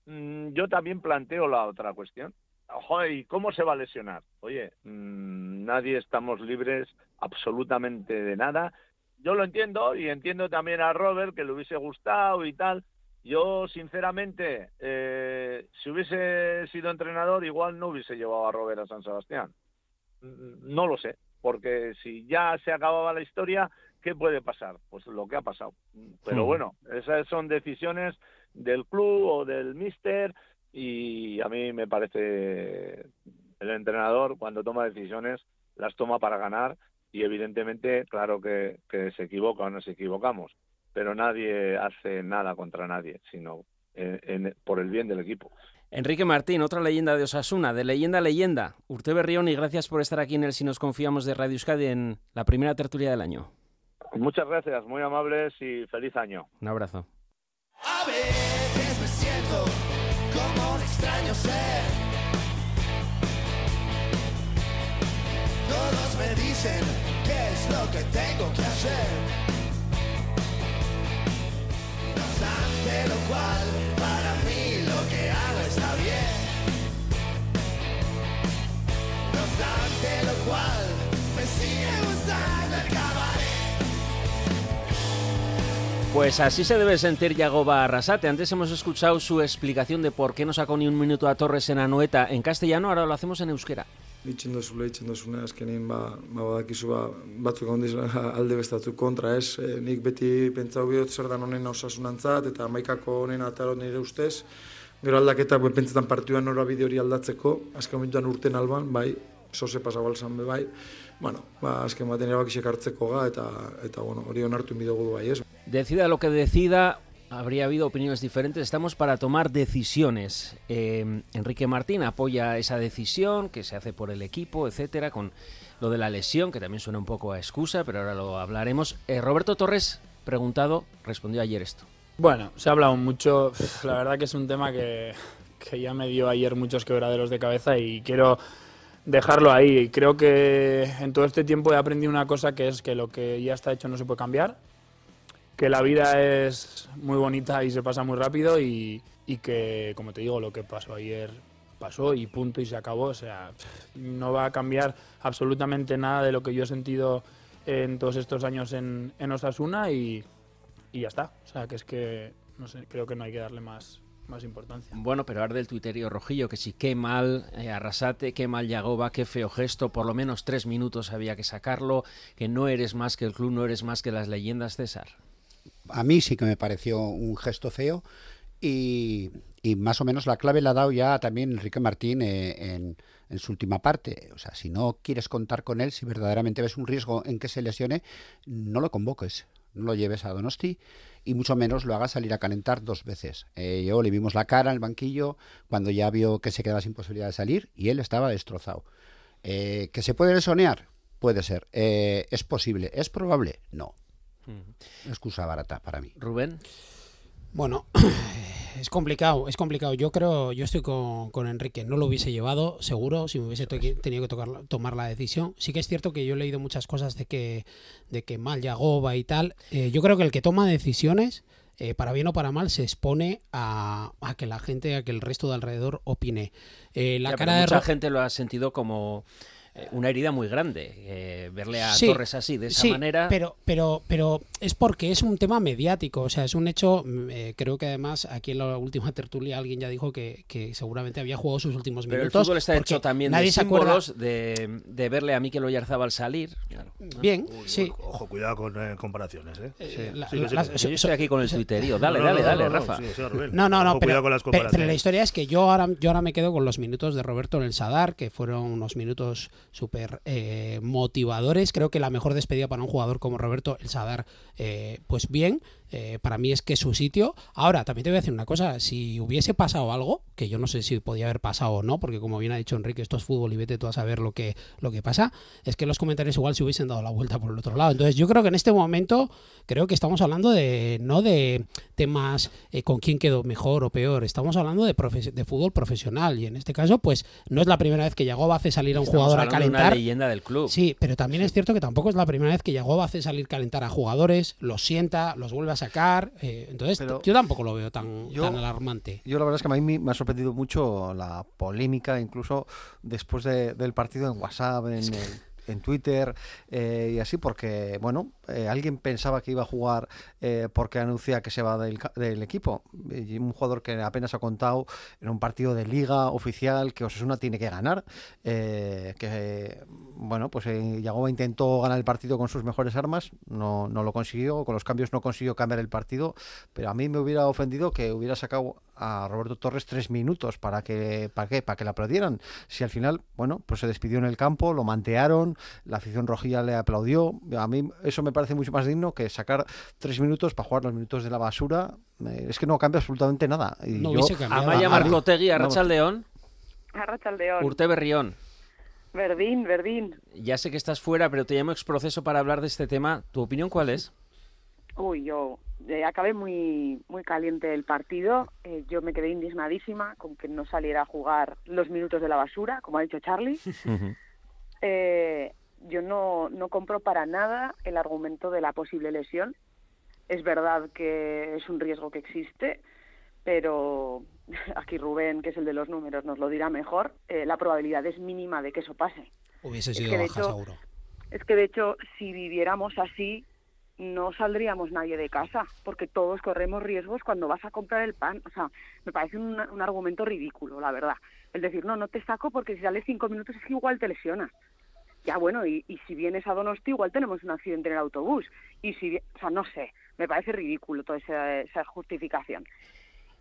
mm, yo también planteo la otra cuestión. Joder, ¿y cómo se va a lesionar? Oye, mm, nadie estamos libres absolutamente de nada. Yo lo entiendo y entiendo también a Robert que le hubiese gustado y tal. Yo, sinceramente, eh, si hubiese sido entrenador, igual no hubiese llevado a Robert a San Sebastián. Mm, No lo sé, porque si ya se acababa la historia, ¿qué puede pasar? Pues lo que ha pasado. Pero Hmm. bueno, esas son decisiones del club o del míster y a mí me parece el entrenador cuando toma decisiones las toma para ganar y evidentemente claro que, que se equivoca o nos equivocamos, pero nadie hace nada contra nadie, sino en- en- por el bien del equipo. Enrique Martín, otra leyenda de Osasuna, de leyenda a leyenda. Urte Berrión, y gracias por estar aquí en el Si nos confiamos de Radio Euskadi en la primera tertulia del año. Muchas gracias, muy amables y feliz año. Un abrazo. A veces me siento como un extraño ser. Todos me dicen qué es lo que tengo que hacer. No obstante lo cual, para mí lo que hago está bien. No obstante lo cual, me sigue gustando el cabaret. Pues así se debe sentir Yagoba Arrasate. Antes hemos escuchado su explicación de por qué no sacó ni un minuto a Torres en Anoeta en castellano, ahora lo hacemos en euskera. Itxen dozula, itxen dozuna, azkenin ba, ba badakizu ba, batzuk handiz [LAUGHS] alde bestatu kontra ez. E, nik beti pentsau bihot zer dan honen osasunantzat eta maikako honen ataro nire ustez. Gero aldaketa pentsetan partioan nora bide hori aldatzeko, azken momentuan urten alban, bai, sose pasabal zan be bai. Bueno, ba, azken baten erabakisek hartzeko ga eta, eta bueno, hori onartu inbidogu bai ez. Decida lo que decida, habría habido opiniones diferentes. Estamos para tomar decisiones. Eh, Enrique Martín apoya esa decisión que se hace por el equipo, etcétera, con lo de la lesión, que también suena un poco a excusa, pero ahora lo hablaremos. Eh, Roberto Torres, preguntado, respondió ayer esto. Bueno, se ha hablado mucho. La verdad que es un tema que, que ya me dio ayer muchos quebraderos de cabeza y quiero dejarlo ahí. Creo que en todo este tiempo he aprendido una cosa que es que lo que ya está hecho no se puede cambiar, que la vida es muy bonita y se pasa muy rápido y, y que, como te digo, lo que pasó ayer pasó y punto y se acabó. O sea, no va a cambiar absolutamente nada de lo que yo he sentido en todos estos años en, en Osasuna y, y ya está. O sea, que es que, no sé, creo que no hay que darle más, más importancia. Bueno, pero ahora del tuiterio rojillo, que sí, qué mal eh, Arrasate, qué mal Yagoba, qué feo gesto, por lo menos tres minutos había que sacarlo, que no eres más que el club, no eres más que las leyendas, César. A mí sí que me pareció un gesto feo y, y más o menos la clave la ha dado ya también Enrique Martín eh, en, en su última parte. O sea, si no quieres contar con él, si verdaderamente ves un riesgo en que se lesione, no lo convoques, no lo lleves a Donosti y mucho menos lo hagas salir a calentar dos veces. Eh, yo le vimos la cara en el banquillo cuando ya vio que se quedaba sin posibilidad de salir y él estaba destrozado. Eh, ¿Que se puede lesionear? Puede ser. Eh, ¿Es posible? ¿Es probable? No. Excusa barata para mí. Rubén. Bueno, [CLEARS THROAT] es complicado, es complicado. Yo creo, yo estoy con, con Enrique, no lo hubiese llevado, seguro, si me hubiese tenido que tocar- tomar la decisión. Sí que es cierto que yo he leído muchas cosas de que, de que mal Yagoba y tal. Eh, yo creo que el que toma decisiones, eh, para bien o para mal, se expone a, a que la gente, a que el resto de alrededor opine. Eh, la Ya, cara de mucha gente lo ha sentido como una herida muy grande, eh, verle a Sí, Torres así, de esa sí, manera. Pero, pero, pero es porque es un tema mediático, o sea, es un hecho. mm, eh, creo que además aquí en la última tertulia alguien ya dijo que, que seguramente había jugado sus últimos Pero el minutos. fútbol está hecho también nadie de se acuerda. símbolos, de, de verle a Mikel Oyarzabal salir. Claro. Bien, sí. Ojo, cuidado con eh, comparaciones, ¿eh? Eh, la- Sí, Yo estoy aquí con el tuiterío. Dale, No, dale, no, dale, no, Rafa. No, no, no, pero, cuidado con las pe- pero la historia es que yo ahora, yo ahora me quedo con los minutos de Roberto en el Sadar, que fueron unos minutos súper eh, motivadores. Creo que la mejor despedida para un jugador como Roberto, el Sadar, eh, pues bien, eh, para mí es que es su sitio. Ahora, también te voy a decir una cosa, si hubiese pasado algo, que yo no sé si podía haber pasado o no, porque como bien ha dicho Enrique, esto es fútbol y vete tú a saber lo que, lo que pasa, es que los comentarios igual se hubiesen dado la vuelta por el otro lado. Entonces yo creo que en este momento, creo que estamos hablando de, no de temas eh, con quién quedó mejor o peor, estamos hablando de, de fútbol profesional y en este caso, pues no es la primera vez que Yagoba hace salir a un Estamos jugador a hablando de una calentar. leyenda del club. Sí, pero también es cierto que tampoco es la primera vez que Yagoba hace salir calentar a jugadores, los sienta, los vuelve a sacar. eh, entonces, Pero yo tampoco lo veo tan, yo- tan alarmante. Yo la verdad es que a mí me- me ha sorprendido mucho la polémica, incluso después de- del partido en WhatsApp, en, el- en Twitter eh, y así, porque, bueno, eh, alguien pensaba que iba a jugar eh, porque anuncia que se va del, del equipo. Y un jugador que apenas ha contado en un partido de liga oficial que Osasuna tiene que ganar. eh, que, bueno, pues eh, Yagoba intentó ganar el partido con sus mejores armas, no, no lo consiguió, con los cambios no consiguió cambiar el partido, pero a mí me hubiera ofendido que hubiera sacado a Roberto Torres tres minutos para que, ¿para qué? Para que le aplaudieran. Si al final, bueno, pues se despidió en el campo, lo mantearon, la afición rojilla le aplaudió. A mí eso me parece mucho más digno que sacar tres minutos para jugar los minutos de la basura. Eh, Es que no cambia absolutamente nada. Y No yo- hubiese cambiado Amaya nada. Marcotegui. Arrachaldeón, Arrachaldeón. Urte Berrión. Verdín, Verdín. Ya sé que estás fuera, pero te llamo exproceso para hablar de este tema. ¿Tu opinión cuál es? Uy, yo eh, acabé muy muy caliente el partido. Eh, yo me quedé indignadísima con que no saliera a jugar los minutos de la basura, como ha dicho Charlie. [LAUGHS] Eh, yo no, no compro para nada el argumento de la posible lesión. Es verdad que es un riesgo que existe, pero [LAUGHS] aquí Rubén, que es el de los números, nos lo dirá mejor. eh, la probabilidad es mínima de que eso pase. Hubiese Es sido que baja, hecho- seguro. Es que de hecho, si viviéramos así, no saldríamos nadie de casa, porque todos corremos riesgos cuando vas a comprar el pan. O sea, me parece un, un argumento ridículo, la verdad. El decir, no, no te saco porque si sales cinco minutos es que igual te lesionas. Ya bueno, y, y si vienes a Donosti igual tenemos un accidente en el autobús. Y si, o sea, no sé, me parece ridículo toda esa, esa justificación.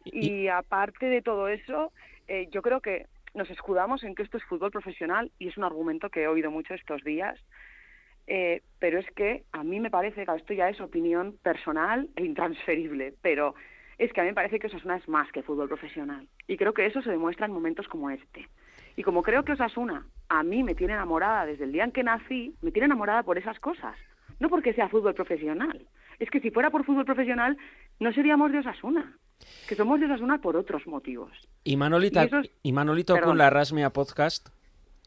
Y aparte de todo eso, eh, yo creo que nos escudamos en que esto es fútbol profesional y es un argumento que he oído mucho estos días. Eh, pero es que a mí me parece, claro, esto ya es opinión personal e intransferible, pero es que a mí me parece que Osasuna es más que fútbol profesional. Y creo que eso se demuestra en momentos como este. Y como creo que Osasuna a mí me tiene enamorada desde el día en que nací, me tiene enamorada por esas cosas. No porque sea fútbol profesional. Es que si fuera por fútbol profesional, no seríamos de Osasuna. Que somos de Osasuna por otros motivos. Y Manolita, Y eso es- y Manolito Perdón. con la Rasmia Podcast,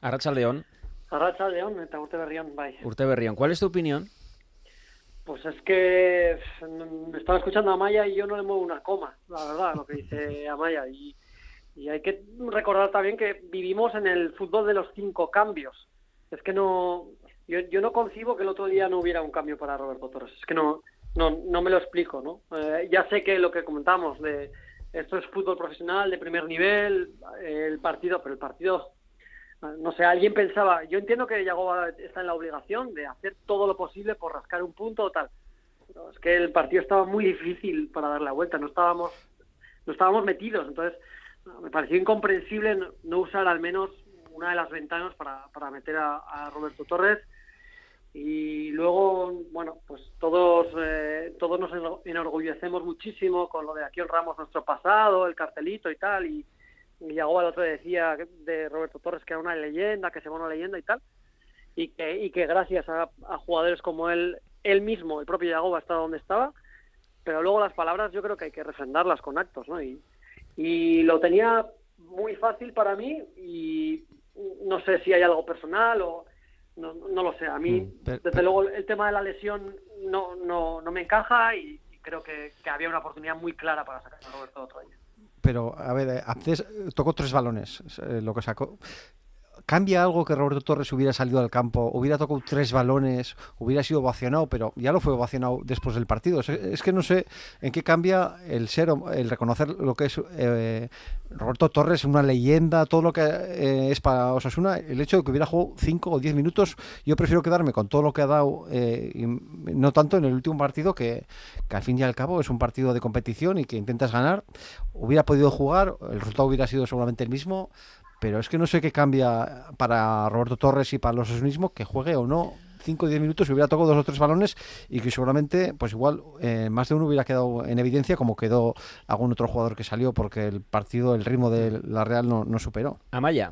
Arrachaldeón, Arratza León eta urte berrión, bai. Urte Berrión. ¿Cuál es tu opinión? Pues es que me estaba escuchando a Maya y yo no le muevo una coma, la verdad, lo que dice Amaya. Y, Y hay que recordar también que vivimos en el fútbol de los cinco cambios. Es que no, yo, yo no concibo que el otro día no hubiera un cambio para Roberto Torres. Es que no, no, no me lo explico, ¿no? Eh, ya sé que lo que comentamos de esto es fútbol profesional de primer nivel, el partido, pero el partido, no sé, alguien pensaba, yo entiendo que Yagoba está en la obligación de hacer todo lo posible por rascar un punto o tal. Pero es que el partido estaba muy difícil para dar la vuelta, no estábamos, no estábamos metidos, entonces me pareció incomprensible no, usar al menos una de las ventanas para, para meter a, Roberto Torres y luego, bueno, pues todos, eh, todos nos eno- enorgullecemos muchísimo con lo de aquí honramos nuestro pasado, el cartelito y tal, y, y Yagoba el otro decía de Roberto Torres que era una leyenda, que se va una leyenda y tal, y que, y que gracias a, jugadores como él, él mismo, el propio Yagoba, está donde estaba, pero luego las palabras yo creo que hay que refrendarlas con actos, ¿no? Y lo tenía muy fácil para mí y no sé si hay algo personal o no, no lo sé. A mí, pero- desde luego, el tema de la lesión no, no, no me encaja y, y creo que, que había una oportunidad muy clara para sacar a Roberto otro año. Pero, a ver, eh, Abdes tocó tres balones, eh, lo que sacó. ¿Cambia algo que Roberto Torres hubiera salido al campo, hubiera tocado tres balones, hubiera sido ovacionado, pero ya lo fue ovacionado después del partido? Es, que no sé en qué cambia el ser, el reconocer lo que es eh, Roberto Torres, una leyenda, todo lo que eh, es para Osasuna, el hecho de que hubiera jugado cinco o diez minutos, yo prefiero quedarme con todo lo que ha dado, eh, no tanto en el último partido, que, que al fin y al cabo es un partido de competición y que intentas ganar. Hubiera podido jugar, el resultado hubiera sido seguramente el mismo, pero es que no sé qué cambia para Roberto Torres y para los mismos que juegue o no 5 o 10 minutos y hubiera tocado dos o tres balones y que seguramente pues igual eh, más de uno hubiera quedado en evidencia como quedó algún otro jugador que salió porque el partido, el ritmo de la Real no, no superó. Amaya.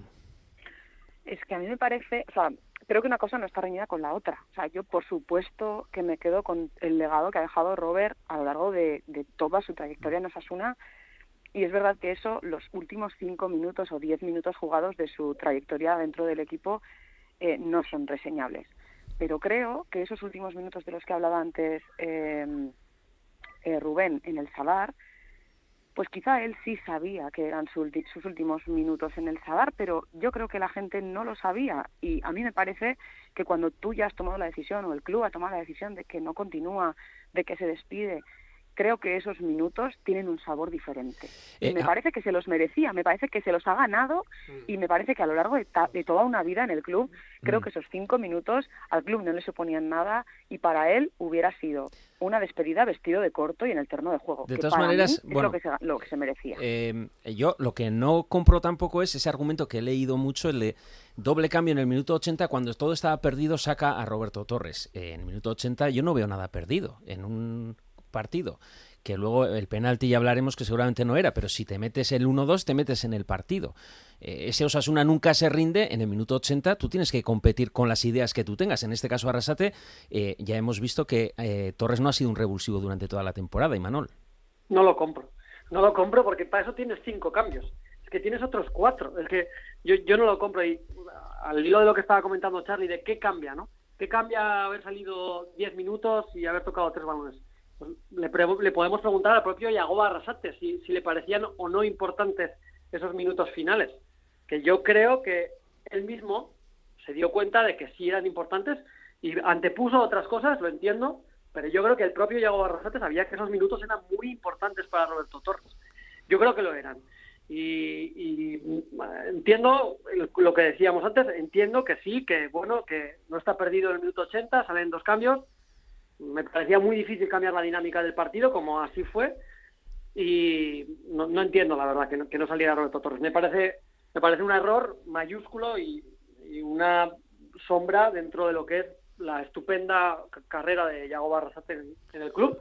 Es que a mí me parece, o sea, creo que una cosa no está reñida con la otra. O sea, yo por supuesto que me quedo con el legado que ha dejado Robert a lo largo de, de toda su trayectoria en Osasuna. Y es verdad que eso, los últimos cinco minutos o diez minutos jugados de su trayectoria dentro del equipo, eh, no son reseñables. Pero creo que esos últimos minutos de los que hablaba antes eh, eh, Rubén en el Sadar, pues quizá él sí sabía que eran sus últimos minutos en el Sadar, pero yo creo que la gente no lo sabía. Y a mí me parece que cuando tú ya has tomado la decisión o el club ha tomado la decisión de que no continúa, de que se despide, creo que esos minutos tienen un sabor diferente. Y Eh, me ah. parece que se los merecía, me parece que se los ha ganado y me parece que a lo largo de, ta- de toda una vida en el club, creo Mm. que esos cinco minutos al club no le suponían nada y para él hubiera sido una despedida vestido de corto y en el terno de juego. De que todas para mí maneras, es bueno, lo, que se, lo que se merecía. Eh, yo lo que no compro tampoco es ese argumento que he leído mucho, el de doble cambio en el minuto 80, cuando todo estaba perdido, saca a Roberto Torres. Eh, en el minuto 80 yo no veo nada perdido en un partido. Que luego el penalti ya hablaremos que seguramente no era, pero si te metes el 1-2, te metes en el partido. Eh, ese Osasuna nunca se rinde, en el minuto 80 tú tienes que competir con las ideas que tú tengas. En este caso, Arrasate, eh, ya hemos visto que eh, Torres no ha sido un revulsivo durante toda la temporada, y Manol. No lo compro. No lo compro porque para eso tienes cinco cambios. Es que tienes otros cuatro. Es que yo, yo no lo compro. Y al hilo de lo que estaba comentando Charlie, de qué cambia, ¿no? ¿Qué cambia haber salido 10 minutos y haber tocado tres balones? Le, le podemos preguntar al propio Yagoba Arrasate si, si le parecían o no importantes esos minutos finales. Que yo creo que él mismo se dio cuenta de que sí eran importantes y antepuso otras cosas, lo entiendo, pero yo creo que el propio Yago Barrasate sabía que esos minutos eran muy importantes para Roberto Torres. Yo creo que lo eran. Y, y, mm, entiendo lo que decíamos antes, entiendo que sí, que bueno, que no está perdido el minuto 80, salen dos cambios. Me parecía muy difícil cambiar la dinámica del partido, como así fue. Y no, no entiendo, la verdad, que no, que no saliera Roberto Torres. Me parece, me parece un error mayúsculo y, y una sombra dentro de lo que es la estupenda ca- carrera de Yago Barrasate en, en el club.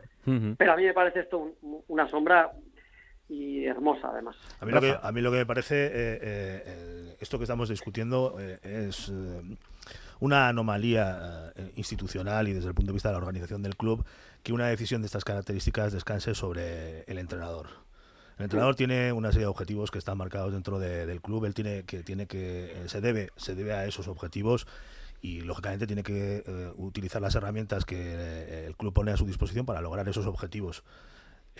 Pero a mí me parece esto un- una sombra y hermosa, además. A mí, lo que, a mí lo que me parece, eh, eh, eh, esto que estamos discutiendo eh, es eh, una anomalía eh, institucional y desde el punto de vista de la organización del club que una decisión de estas características descanse sobre el entrenador. El entrenador tiene una serie de objetivos que están marcados dentro de- del club. Él tiene que tiene que eh, se debe se debe a esos objetivos y lógicamente tiene que eh, utilizar las herramientas que el club pone a su disposición para lograr esos objetivos.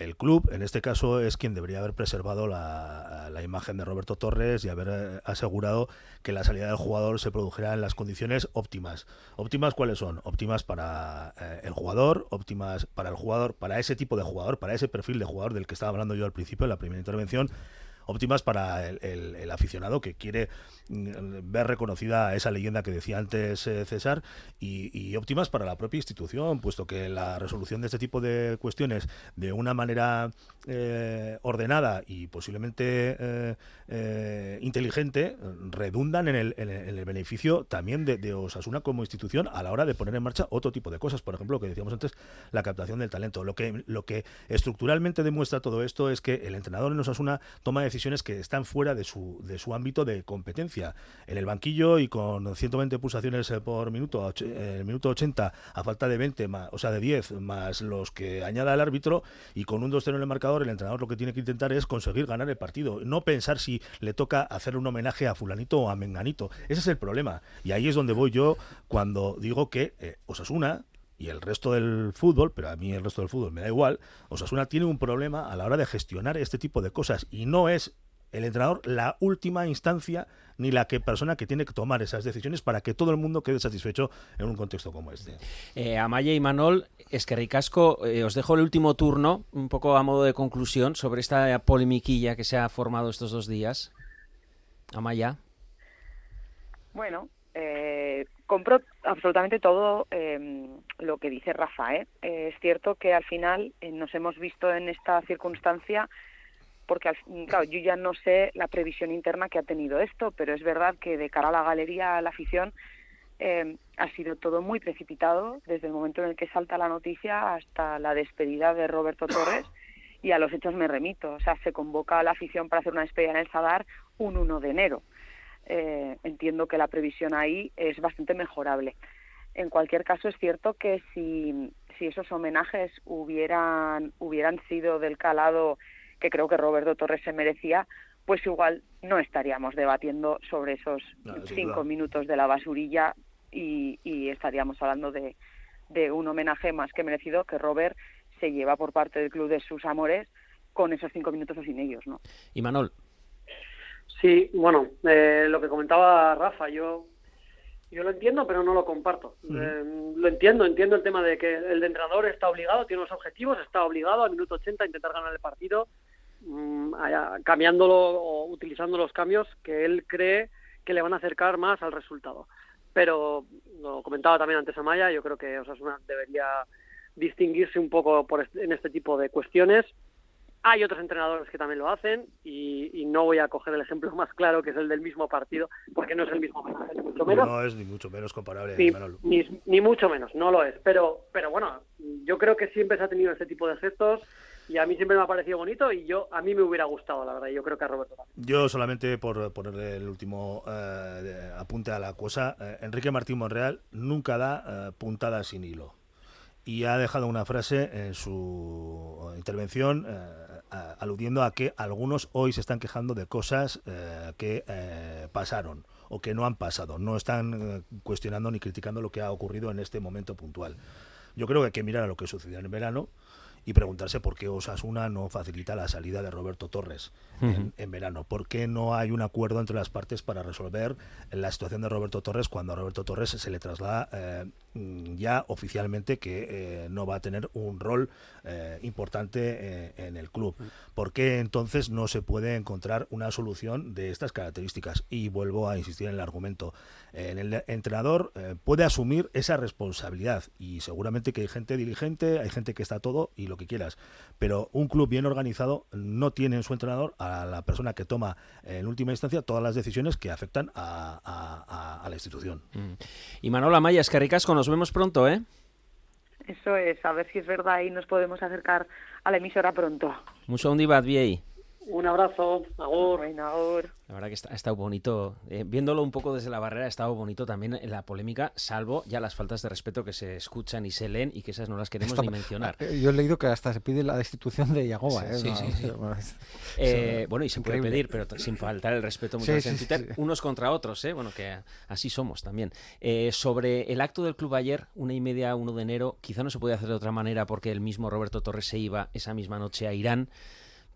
El club, en este caso, es quien debería haber preservado la, imagen de Roberto Torres y haber eh, asegurado que la salida del jugador se produjera en las condiciones óptimas. ¿Óptimas cuáles son? Óptimas para eh, el jugador, óptimas para el jugador, para ese tipo de jugador, para ese perfil de jugador del que estaba hablando yo al principio en la primera intervención óptimas para el, el- aficionado que quiere mm, ver reconocida esa leyenda que decía antes eh, César y, óptimas para la propia institución, puesto que la resolución de este tipo de cuestiones de una manera eh, ordenada y posiblemente eh, eh, inteligente redundan en el, en el- en el beneficio también de, de Osasuna como institución a la hora de poner en marcha otro tipo de cosas. Por ejemplo, lo que decíamos antes, la captación del talento. Lo que, lo que estructuralmente demuestra todo esto es que el entrenador en Osasuna toma decisiones que están fuera de su, de su ámbito de competencia. En el banquillo y con 120 pulsaciones eh, por minuto, eh, el minuto 80 a falta de 20, más, o sea, de 10, más los que añada el árbitro, y con un 2-0 en el marcador, el entrenador lo que tiene que intentar es conseguir ganar el partido. No pensar si le toca hacer un homenaje a fulanito o a menganito. Ese es el problema. Y ahí es donde voy yo cuando digo que eh, Osasuna y el resto del fútbol, pero a mí el resto del fútbol me da igual, Osasuna tiene un problema a la hora de gestionar este tipo de cosas y no es el entrenador la última instancia ni la que persona que tiene que tomar esas decisiones para que todo el mundo quede satisfecho en un contexto como este. Eh, Amaya y Manol, es que ricasco, eh, os dejo el último turno, un poco a modo de conclusión, sobre esta polemiquilla que se ha formado estos dos días. Amaya. Bueno, eh, compro absolutamente todo eh, lo que dice Rafa. ¿eh? Eh, es cierto que al final eh, nos hemos visto en esta circunstancia porque, al claro, yo ya no sé la previsión interna que ha tenido esto, pero es verdad que de cara a la galería, a la afición, eh, ha sido todo muy precipitado desde el momento en el que salta la noticia hasta la despedida de Roberto Torres y a los hechos me remito. O sea, se convoca a la afición para hacer una despedida en el Sadar un 1 de enero. Eh, entiendo que la previsión ahí es bastante mejorable. En cualquier caso, es cierto que si, si esos homenajes hubieran, hubieran sido del calado que creo que Roberto Torres se merecía, pues igual no estaríamos debatiendo sobre esos No, cinco minutos de la basurilla y, y estaríamos hablando de, de un homenaje más que merecido que Robert se lleva por parte del club de sus amores con esos cinco minutos o sin ellos, ¿no? Y Manol. Sí, bueno, eh, lo que comentaba Rafa, yo yo lo entiendo, pero no lo comparto. Eh, lo entiendo, entiendo el tema de que el entrenador está obligado, tiene unos objetivos, está obligado al minuto 80 a intentar ganar el partido, mm, cambiándolo o utilizando los cambios que él cree que le van a acercar más al resultado. Pero lo comentaba también antes Amaya, yo creo que Osasuna debería distinguirse un poco por este- en este tipo de cuestiones. Hay otros entrenadores que también lo hacen y, y no voy a coger el ejemplo [LAUGHS] más claro, que es el del mismo partido, porque no es el mismo homenaje, ni mucho menos. No es ni mucho menos comparable, Ni, ni, ni mucho menos, no lo es. Pero, pero bueno, yo creo que siempre se ha tenido este tipo de gestos y a mí siempre me ha parecido bonito y yo a mí me hubiera gustado, la verdad. y Yo creo que a Roberto también. Yo solamente por ponerle el último eh, apunte a la cosa, eh, Enrique Martín Monreal nunca da eh, puntadas sin hilo. Y ha dejado una frase en su intervención eh, a- aludiendo a que algunos hoy se están quejando de cosas eh, que eh, pasaron o que no han pasado. No están eh, cuestionando ni criticando lo que ha ocurrido en este momento puntual. Yo creo que hay que mirar a lo que sucedió en verano y preguntarse por qué Osasuna no facilita la salida de Roberto Torres en, en verano. ¿Por qué no hay un acuerdo entre las partes para resolver la situación de Roberto Torres cuando a Roberto Torres se le traslada eh, ya oficialmente que eh, no va a tener un rol eh, importante eh, en el club? ¿Por qué entonces no se puede encontrar una solución de estas características? Y vuelvo a insistir en el argumento. En el entrenador puede asumir esa responsabilidad y seguramente que hay gente diligente, hay gente que está todo y lo que quieras, pero un club bien organizado no tiene en su entrenador a la persona que toma en última instancia todas las decisiones que afectan a, a- a- a la institución. Y Manol Amaya, es que ricasco, nos vemos pronto, ¿eh? Eso es, a ver si es verdad y nos podemos acercar a la emisora pronto. Mucho ondi bat. Un abrazo, agur. La verdad que está- ha estado bonito, eh, viéndolo un poco desde la barrera, ha estado bonito también en la polémica, salvo ya las faltas de respeto que se escuchan y se leen y que esas no las queremos ni mencionar. [LAUGHS] Yo he leído que hasta se pide la destitución de Yagoba. Sí, ¿eh? sí, No, sí, sí. bueno, es- Eh, bueno, y se puede increíble. pedir, pero sin faltar el respeto Sí, muchas veces sí, en Twitter, sí, sí. unos contra otros, ¿eh? bueno, que así somos también. Eh, sobre el acto del club ayer, una y media, 1 de enero, quizá no se puede hacer de otra manera porque el mismo Roberto Torres se iba esa misma noche a Irán.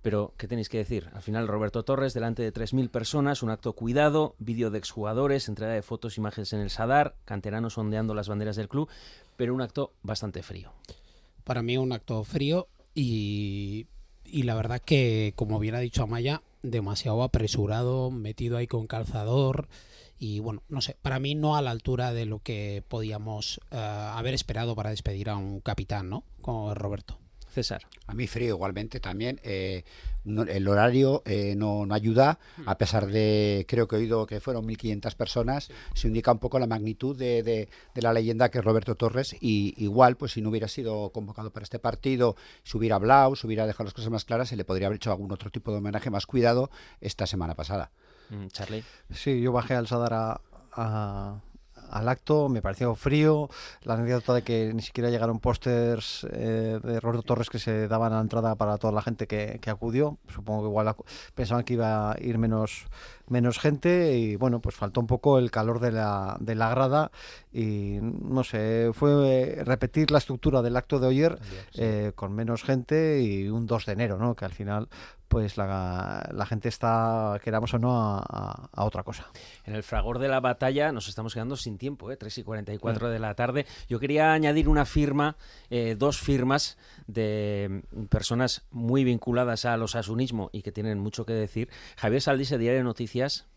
Pero, ¿qué tenéis que decir? Al final, Roberto Torres, delante de 3.000 personas, un acto cuidado, vídeo de exjugadores, entrega de fotos, imágenes en el Sadar, canteranos ondeando las banderas del club, pero un acto bastante frío. Para mí un acto frío y, y la verdad que, como bien ha dicho Amaya, demasiado apresurado, metido ahí con calzador y bueno, no sé, para mí no a la altura de lo que podíamos eh, haber esperado para despedir a un capitán, ¿no? Como Roberto. César. A mí frío igualmente también. eh, no- el horario eh, no, no ayuda, a pesar de, creo que he oído que fueron 1.500 personas, se indica un poco la magnitud de, de- de la leyenda que es Roberto Torres y igual, pues si no hubiera sido convocado para este partido, si hubiera hablado, si hubiera dejado las cosas más claras, se le podría haber hecho algún otro tipo de homenaje más cuidado esta semana pasada. Mm, Charlie. Sí, yo bajé al Sadar a- a- al acto, me pareció frío, la anécdota de que ni siquiera llegaron pósters eh, de Roberto Torres que se daban a la entrada para toda la gente que, que acudió, supongo que igual pensaban que iba a ir menos, menos gente y bueno, pues faltó un poco el calor de la, de la grada y no sé, fue eh, repetir la estructura del acto de ayer eh, con menos gente y un 2 de enero, ¿no? que al final pues la, la gente está, queramos o no, a, a- a otra cosa. En el fragor de la batalla nos estamos quedando sin tiempo, ¿eh? 3 y 44 de la tarde. Yo quería añadir una firma, eh, dos firmas de mm, personas muy vinculadas al osasunismo y que tienen mucho que decir. Javier Saldise, Diario de Noticias,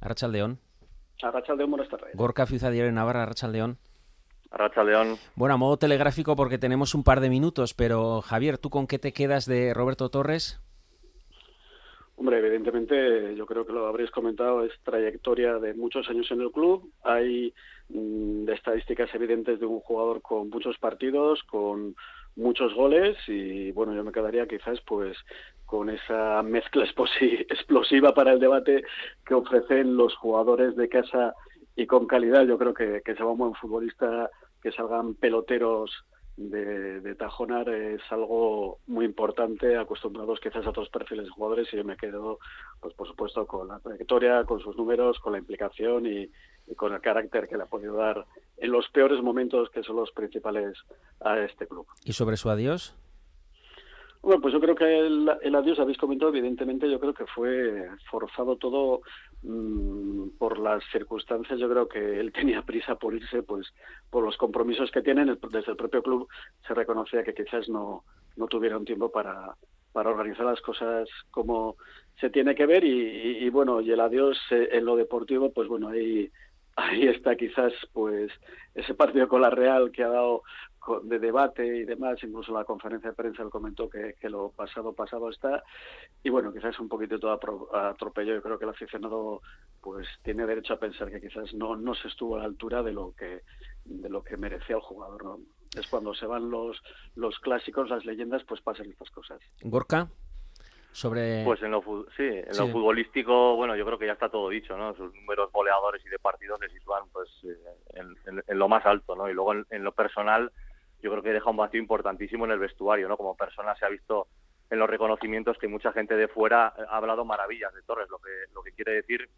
Arrachaldeón. Arrachaldeón, buenas tardes. Gorka Fiuza, Diario de Navarra, Arrachaldeón. Arrachaldeón. Bueno, a modo telegráfico porque tenemos un par de minutos, pero Javier, ¿tú con qué te quedas de Roberto Torres? Hombre, evidentemente, yo creo que lo habréis comentado, es trayectoria de muchos años en el club. Hay mm, estadísticas evidentes de un jugador con muchos partidos, con muchos goles y bueno, yo me quedaría quizás pues con esa mezcla [LAUGHS] explosiva para el debate que ofrecen los jugadores de casa y con calidad. Yo creo que, que se va un buen futbolista, que salgan peloteros de, de tajonar es algo muy importante, acostumbrados quizás a otros perfiles de jugadores y yo me quedo, pues por supuesto, con la trayectoria, con sus números, con la implicación y, y con el carácter que le ha podido dar en los peores momentos que son los principales a este club. ¿Y sobre su adiós? Bueno, pues yo creo que el, el adiós, habéis comentado, evidentemente yo creo que fue forzado todo mm, por las circunstancias. Yo creo que él tenía prisa por irse, pues por los compromisos que tienen. Desde el propio club se reconocía que quizás no, no tuvieron tiempo para, para organizar las cosas como se tiene que ver. Y, bueno, y el adiós eh, en lo deportivo, pues bueno, ahí, ahí está quizás pues ese partido con la Real que ha dado de debate y demás, incluso la conferencia de prensa él comentó que, que lo pasado pasado está y bueno, quizás un poquito todo atropello, yo creo que el aficionado pues tiene derecho a pensar que quizás no, no se estuvo a la altura de lo que de lo que merecía el jugador, ¿no? Es cuando se van los los clásicos, las leyendas, pues pasan estas cosas. Gorka, sobre... Pues en lo, sí, en Sí. lo futbolístico, bueno, yo creo que ya está todo dicho, ¿no? Sus números goleadores y de partidos le sitúan pues eh, en, en- en lo más alto, ¿no? Y luego en, en lo personal, yo creo que deja un vacío importantísimo en el vestuario, ¿no? Como persona se ha visto en los reconocimientos que mucha gente de fuera ha hablado maravillas de Torres, lo que, lo que quiere decir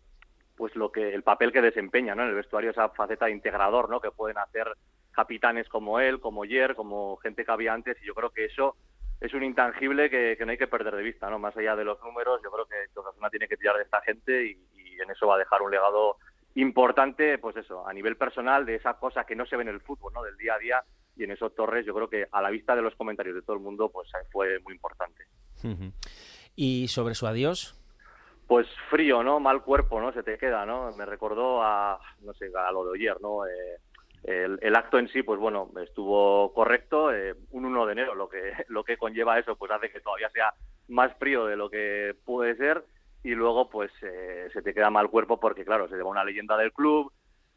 pues lo que el papel que desempeña ¿no? en el vestuario esa faceta de integrador no que pueden hacer capitanes como él como Yer como gente que había antes y yo creo que eso es un intangible que, que no hay que perder de vista no más allá de los números yo creo que Osasuna tiene que tirar de esta gente y, y en eso va a dejar un legado importante pues eso a nivel personal de esa cosa que no se ve en el fútbol no del día a día y en eso Torres yo creo que a la vista de los comentarios de todo el mundo pues fue muy importante. ¿Y sobre su adiós? pues frío, ¿no? Mal cuerpo, ¿no? Se te queda, ¿no? Me recordó a, no sé, a lo de ayer, ¿no? Eh, el, el acto en sí, pues bueno, estuvo correcto. eh, un 1 de enero, lo que, [LAUGHS] lo que conlleva eso, pues hace que todavía sea más frío de lo que puede ser. Y luego, pues eh, se te queda mal cuerpo porque, claro, se lleva una leyenda del club.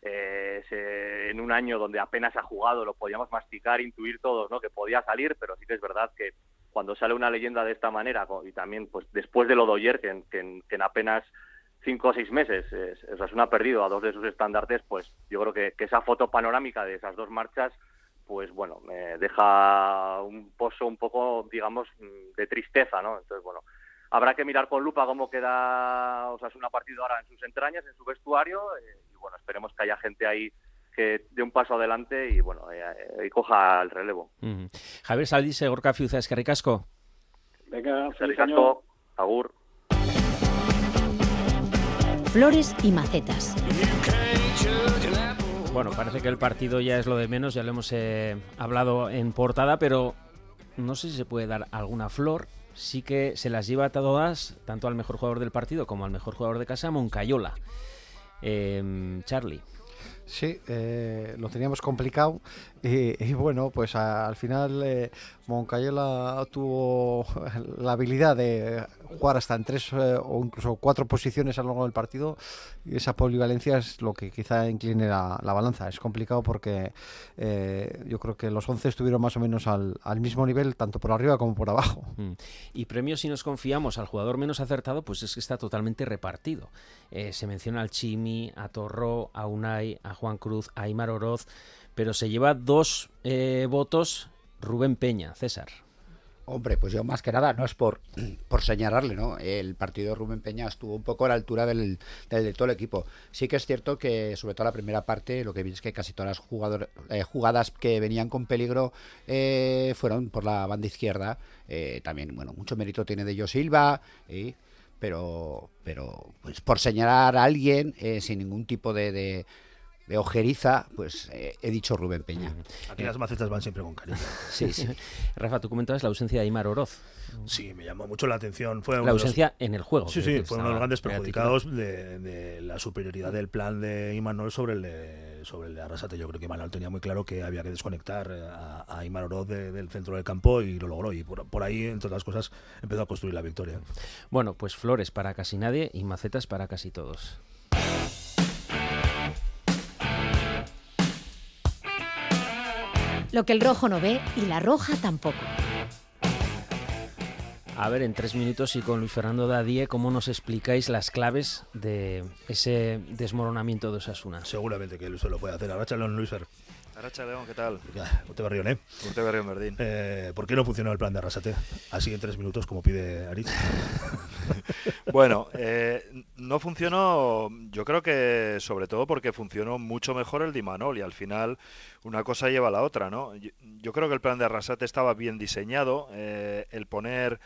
Eh, en un año donde apenas ha jugado, lo podíamos masticar, intuir todos, ¿no? Que podía salir, pero sí que es verdad que cuando sale una leyenda de esta manera y también pues después de lo de ayer, que, en- que en- apenas cinco o seis meses eh, Osasuna ha perdido a dos de sus estandartes, pues yo creo que, que esa foto panorámica de esas dos marchas, pues bueno, me deja un pozo un poco, digamos, mm, de tristeza, ¿no? Entonces, bueno, habrá que mirar con lupa cómo queda Osasuna partido ahora en sus entrañas, en su vestuario, eh, y bueno, esperemos que haya gente ahí que dé un paso adelante y bueno, eh, eh, y coja el relevo. Ujú. Javier Saldice, Gorka Fiuza, eskerrik asko. Venga, asko, agur. Flores y macetas. Bueno, parece que el partido ya es lo de menos, ya lo hemos eh, hablado en portada, pero no sé si se puede dar alguna flor. Sí que se las lleva a todas, tanto al mejor jugador del partido como al mejor jugador de casa, Moncayola. Em, Charlie. Sí, eh, lo teníamos complicado y, y bueno, pues a- al final eh, tuvo la habilidad de jugar hasta en tres eh, o incluso cuatro posiciones a lo largo del partido y esa polivalencia es lo que quizá incline la, la balanza. Es complicado porque eh, yo creo que los 11 estuvieron más o menos al, mismo nivel, tanto por arriba como por abajo. Mm. Y premio, si nos confiamos al jugador menos acertado, pues es que está totalmente repartido. Eh, se menciona al Chimi, a Torró, a Unai, a Juan Cruz, a Aymar Oroz, pero se lleva dos eh, votos Rubén Peña, César. Hombre, pues yo más que nada no es por, [CLEARS THROAT] por señalarle, ¿no? El partido de Rubén Peña estuvo un poco a la altura del, del de todo el equipo. Sí que es cierto que, sobre todo la primera parte, lo que vi es que casi todas las jugador- eh, jugadas que venían con peligro eh, fueron por la banda izquierda. También, bueno, mucho mérito tiene de ello Silva, pero, pero pues por señalar a alguien sin ningún tipo de, de ojeriza, pues eh, he dicho Rubén Peña. Aquí las macetas van siempre con cariño. [LAUGHS] Sí, sí. [LAUGHS] Rafa, tú comentabas la ausencia de Aymar Oroz. Sí, me llamó mucho la atención. Fue La los- ausencia en el juego. Sí, sí, fue uno de los grandes perjudicados de, de la superioridad del plan de Imanol sobre el de, sobre el de Arrasate. Yo creo que Imanol tenía muy claro que había que desconectar a, a Imar Oroz de- del centro del campo y lo logró. Y por, por ahí, entre otras cosas, empezó a construir la victoria. Bueno, pues flores para casi nadie y macetas para casi todos. Lo que el rojo no ve y la roja tampoco. A ver, en tres minutos y con Luis Fernando Dadie, ¿cómo nos explicáis las claves de ese desmoronamiento de Osasuna? Seguramente que Luis lo puede hacer. Ahora Chalón Luisfer. Arracha León, ¿qué tal? Urte Berrión, ¿eh? Urte Berrión, Berdín. Eh, ¿Por qué no funcionó el plan de Arrasate? Así en tres minutos, como pide Aritz. [LAUGHS] Bueno, eh, no funcionó, yo creo que sobre todo porque funcionó mucho mejor el de Imanol y al final una cosa lleva a la otra, ¿no? Yo, yo creo que el plan de Arrasate estaba bien diseñado, eh, el poner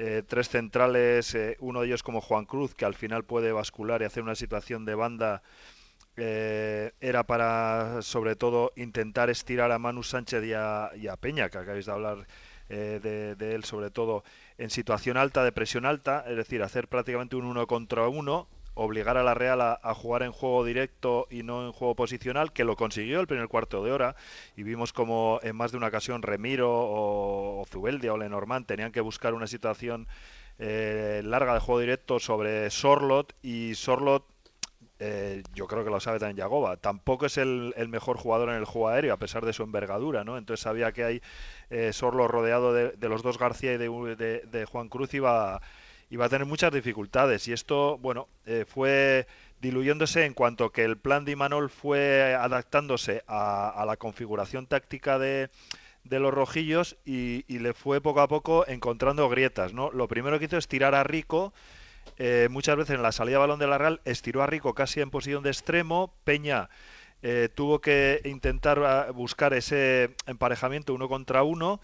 eh, tres centrales, eh, uno de ellos como Juan Cruz, que al final puede bascular y hacer una situación de banda, eh, era para sobre todo intentar estirar a Manu Sánchez y a, Peña, que acabáis de hablar eh, de, él sobre todo en situación alta, de presión alta, es decir, hacer prácticamente un uno contra uno, obligar a la Real a, a jugar en juego directo y no en juego posicional, que lo consiguió el primer cuarto de hora, y vimos como en más de una ocasión Remiro o, o Zubeldia o Lenormand tenían que buscar una situación eh, larga de juego directo sobre Sorlot, y Sorlot eh, yo creo que lo sabe también Yagoba. Tampoco es el, mejor jugador en el juego aéreo, a pesar de su envergadura, ¿no? Entonces sabía que hay eh, Sorlo rodeado de, los dos García y de, Juan Cruz iba, iba a tener muchas dificultades. Y esto, bueno, eh, fue diluyéndose en cuanto que el plan de Imanol fue adaptándose a, la configuración táctica de, de los rojillos y, y le fue poco a poco encontrando grietas, ¿no? Lo primero que hizo es tirar a Rico eh, muchas veces en la salida de balón de la Real estiró a Rico casi en posición de extremo. Peña eh, tuvo que intentar ah, buscar ese emparejamiento uno contra uno.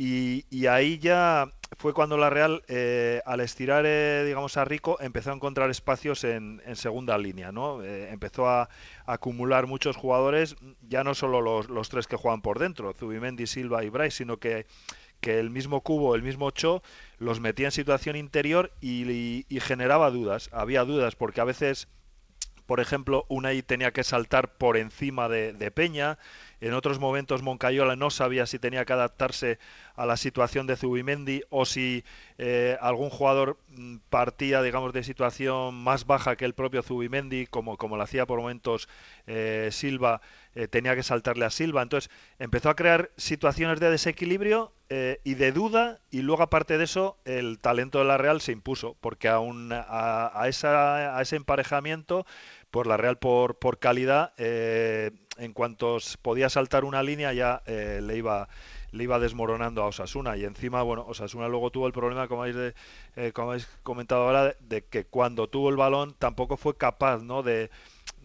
Y, ahí ya fue cuando la Real, eh, al estirar, digamos, a Rico, empezó a encontrar espacios en, segunda línea, ¿no? Empezó a, a acumular muchos jugadores, ya no solo los, los tres que juegan por dentro, Zubimendi, Silva y Bryce, sino que que el mismo Cubo, el mismo Cho, los metía en situación interior y, generaba dudas. Había dudas porque a veces, por ejemplo, Unai tenía que saltar por encima de, de Peña. En otros momentos Moncayola no sabía si tenía que adaptarse a la situación de Zubimendi o si eh, algún jugador mm, partía, digamos, de situación más baja que el propio Zubimendi, como, como lo hacía por momentos eh, Silva eh, tenía que saltarle a Silva. Entonces empezó a crear situaciones de desequilibrio eh, y de duda y luego aparte de eso el talento de la Real se impuso porque aún a, a, esa, a ese emparejamiento por la Real por, por calidad eh, en cuanto podía saltar una línea ya le iba le iba desmoronando a Osasuna y encima bueno Osasuna luego tuvo el problema como habéis, de, como comentado ahora de, que cuando tuvo el balón tampoco fue capaz no de,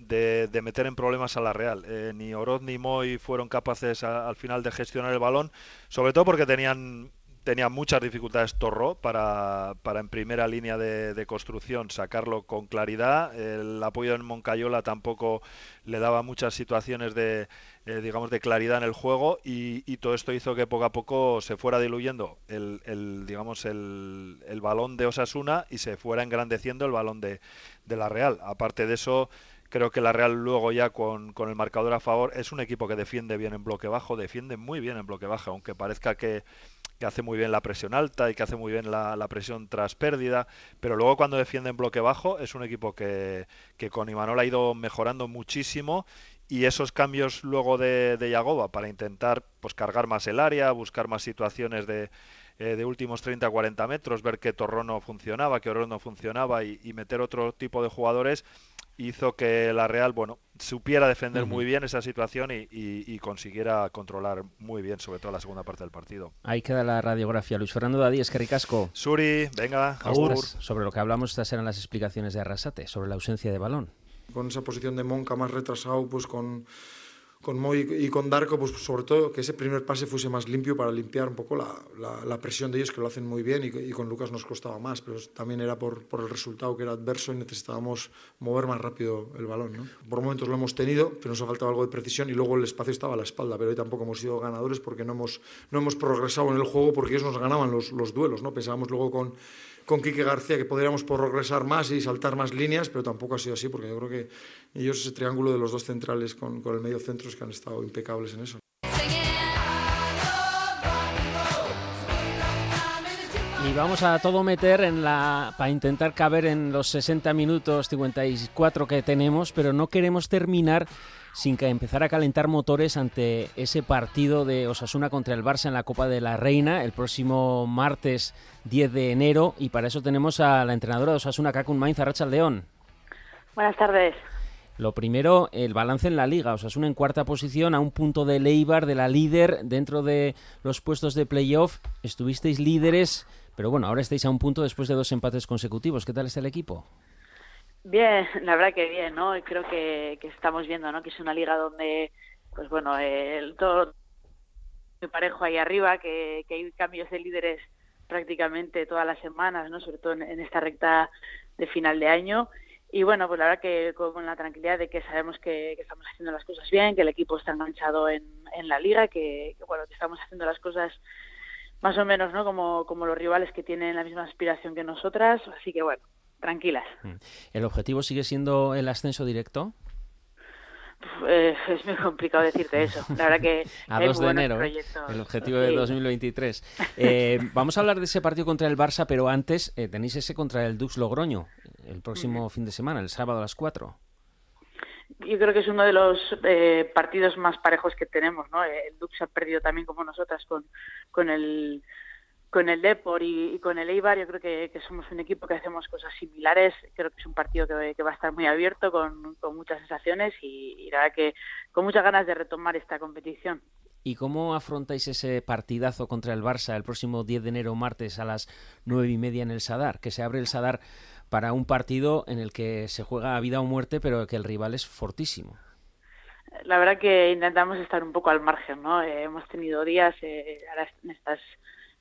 de, meter en problemas a la Real eh, ni Oroz ni Moy fueron capaces a, al final de gestionar el balón sobre todo porque tenían tenía muchas dificultades Torro para, para en primera línea de, de, construcción sacarlo con claridad. El apoyo en Moncayola tampoco le daba muchas situaciones de, eh, digamos, de claridad en el juego y, y, todo esto hizo que poco a poco se fuera diluyendo el, el digamos, el, el, balón de Osasuna y se fuera engrandeciendo el balón de, de la Real. Aparte de eso, creo que la Real luego ya con, con, el marcador a favor es un equipo que defiende bien en bloque bajo, defiende muy bien en bloque bajo, aunque parezca que que hace muy bien la presión alta y que hace muy bien la, presión tras pérdida, pero luego cuando defiende en bloque bajo es un equipo que, que con Imanol ha ido mejorando muchísimo y esos cambios luego de, de Yagoba para intentar pues cargar más el área, buscar más situaciones de, eh, de últimos 30-40 metros, ver que Torrón no funcionaba, que Oro no funcionaba y, y meter otro tipo de jugadores hizo que la Real, bueno, supiera defender uh -huh. muy bien esa situación y, y, y, consiguiera controlar muy bien, sobre todo la segunda parte del partido. Ahí queda la radiografía. Luis Fernando Dadíez, que ricasco. Suri, venga, Agur. Sobre lo que hablamos, estas eran las explicaciones de Arrasate, sobre la ausencia de balón. Con esa posición de Monca más retrasado, pues con con Moy y con Darko, pues sobre todo que ese primer pase fuese más limpio para limpiar un poco la, la, la presión de ellos, que lo hacen muy bien, y, y, con Lucas nos costaba más, pero también era por, por, el resultado que era adverso y necesitábamos mover más rápido el balón. ¿no? Por momentos lo hemos tenido, pero nos ha faltado algo de precisión y luego el espacio estaba a la espalda, pero hoy tampoco hemos sido ganadores porque no hemos, no hemos progresado en el juego porque ellos nos ganaban los, los duelos. ¿no? Pensábamos luego con con Quique García que podríamos progresar más y saltar más líneas, pero tampoco ha sido así, porque yo creo que ellos, ese triángulo de los dos centrales con, con el medio centro, es que han estado impecables en eso. Y vamos a todo meter en la para intentar caber en los 60 minutos 54 que tenemos, pero no queremos terminar sin que empezar a calentar motores ante ese partido de Osasuna contra el Barça en la Copa de la Reina el próximo martes 10 de enero y para eso tenemos a la entrenadora de Osasuna, Kakun Mainz, Racha León. Buenas tardes. Lo primero, el balance en la liga. Osasuna en cuarta posición, a un punto de Leibar, de la líder, dentro de los puestos de playoff. Estuvisteis líderes, pero bueno, ahora estáis a un punto después de dos empates consecutivos. ¿Qué tal está el equipo? Bien, la verdad que bien, ¿no? Creo que, que estamos viendo, ¿no? Que es una liga donde, pues bueno, el, todo muy parejo ahí arriba, que, que hay cambios de líderes prácticamente todas las semanas, ¿no? Sobre todo en, en esta recta de final de año. Y bueno, pues la verdad que con la tranquilidad de que sabemos que, que estamos haciendo las cosas bien, que el equipo está enganchado en, en la liga, que, que, bueno, que estamos haciendo las cosas más o menos, ¿no? Como, como los rivales que tienen la misma aspiración que nosotras. Así que bueno, tranquilas. ¿El objetivo sigue siendo el ascenso directo? Eh, [LAUGHS] es muy complicado decirte eso. La verdad que [LAUGHS] a 2 de enero, el objetivo sí. de 2023. Eh, [LAUGHS] vamos a hablar de ese partido contra el Barça, pero antes eh, tenéis ese contra el Dux Logroño el próximo uh -huh. fin de semana, el sábado a las 4. Yo creo que es uno de los eh, partidos más parejos que tenemos, ¿no? El Dux ha perdido también como nosotras con, con el con el Depor y, con el Eibar yo creo que, que, somos un equipo que hacemos cosas similares creo que es un partido que, que va a estar muy abierto con, con muchas sensaciones y, la verdad que con muchas ganas de retomar esta competición ¿Y cómo afrontáis ese partidazo contra el Barça el próximo 10 de enero martes a las nueve y media en el Sadar? Que se abre el Sadar para un partido en el que se juega a vida o muerte pero que el rival es fortísimo la verdad que intentamos estar un poco al margen, ¿no? Eh, hemos tenido días, eh, en estas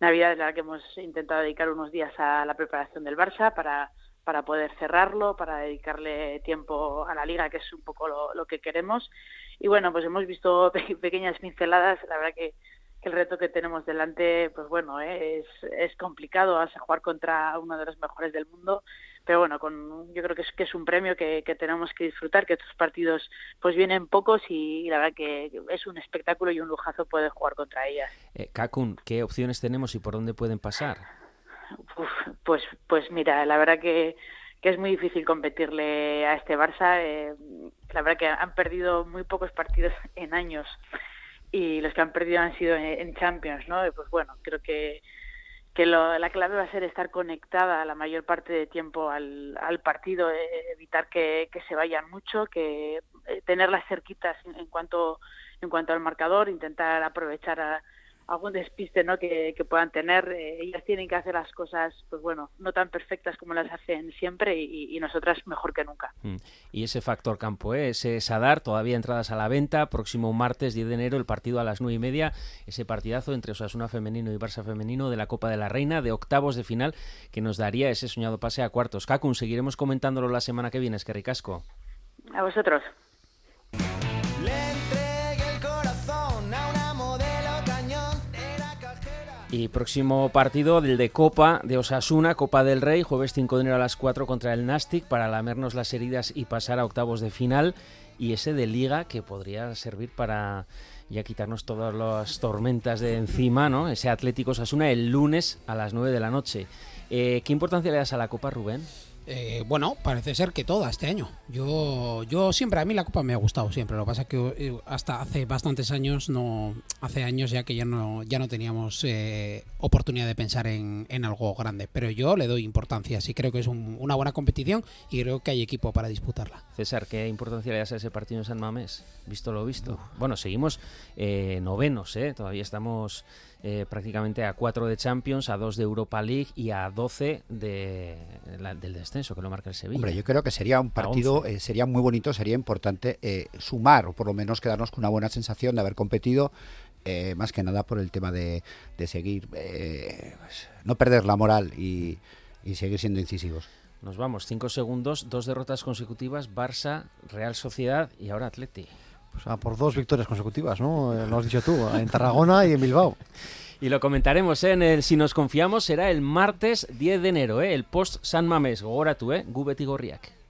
Navidad en la que hemos intentado dedicar unos días a la preparación del Barça para, para poder cerrarlo, para dedicarle tiempo a la liga, que es un poco lo, lo que queremos. Y bueno, pues hemos visto [LAUGHS] pe pequeñas pinceladas, la verdad que, el reto que tenemos delante, pues bueno, eh, es, es complicado, vas jugar contra uno de los mejores del mundo, pero bueno, con, yo creo que es, que es un premio que, que tenemos que disfrutar, que estos partidos pues vienen pocos y, y, la verdad que es un espectáculo y un lujazo poder jugar contra ellas. Eh, Kakun, ¿qué opciones tenemos y por dónde pueden pasar? Uf, pues, pues mira, la verdad que, que es muy difícil competirle a este Barça. Eh, la verdad que han perdido muy pocos partidos en años y los que han perdido han sido en, Champions, ¿no? Y pues bueno, creo que que la clave va a ser estar conectada la mayor parte de tiempo al, al partido, eh, evitar que, que, se vayan mucho, que eh, tenerlas cerquitas en, en, cuanto en cuanto al marcador, intentar aprovechar a, algún despiste ¿no? que, puedan tener. Eh, ellas tienen que hacer las cosas, pues bueno, no tan perfectas como las hacen siempre y, nosotras mejor que nunca. Mm. Y ese factor campo, ¿eh? ese Sadar, todavía entradas a la venta, próximo martes 10 de enero el partido a las 9 y media, ese partidazo entre Osasuna femenino y Barça femenino de la Copa de la Reina, de octavos de final, que nos daría ese soñado pase a cuartos. Kakun, seguiremos comentándolo la semana que viene, es que ricasco. A vosotros. Y próximo partido del de Copa de Osasuna, Copa del Rey, jueves 5 de enero a las 4 contra el Nastic para lamernos las heridas y pasar a octavos de final. Y ese de Liga que podría servir para ya quitarnos todas las tormentas de encima, ¿no? Ese Atlético Osasuna el lunes a las 9 de la noche. Eh, ¿Qué importancia le das a la Copa, Rubén? Eh, bueno, parece ser que toda este año. Yo, yo siempre, a mí la Copa me ha gustado siempre. Lo que pasa es que eh, hasta hace bastantes años, no, hace años ya que ya no, ya no teníamos eh, oportunidad de pensar en, algo grande. Pero yo le doy importancia. Sí creo que es una buena competición y creo que hay equipo para disputarla. César, ¿qué importancia le das a ese partido en San Mamés? Visto lo visto. Bueno, seguimos novenos, ¿eh? Todavía estamos eh, prácticamente a 4 de Champions, a 2 de Europa League y a 12 de, del descenso, que lo marca el Sevilla. Hombre, yo creo que sería un partido, eh, sería muy bonito, sería importante eh, sumar, o por lo menos quedarnos con una buena sensación de haber competido, más que nada por el tema de, de seguir, pues, no perder la moral y, y seguir siendo incisivos. Nos vamos, 5 segundos, dos derrotas consecutivas, Barça, Real Sociedad y ahora Atleti. Pues por dos victorias consecutivas, ¿no? Eh, lo has dicho tú, en Tarragona y en Bilbao. Y lo comentaremos ¿eh? en el Si nos confiamos, será el martes 10 de enero, ¿eh? el post San Mamés. Gogora tú, ¿eh? Gubet y Gorriak.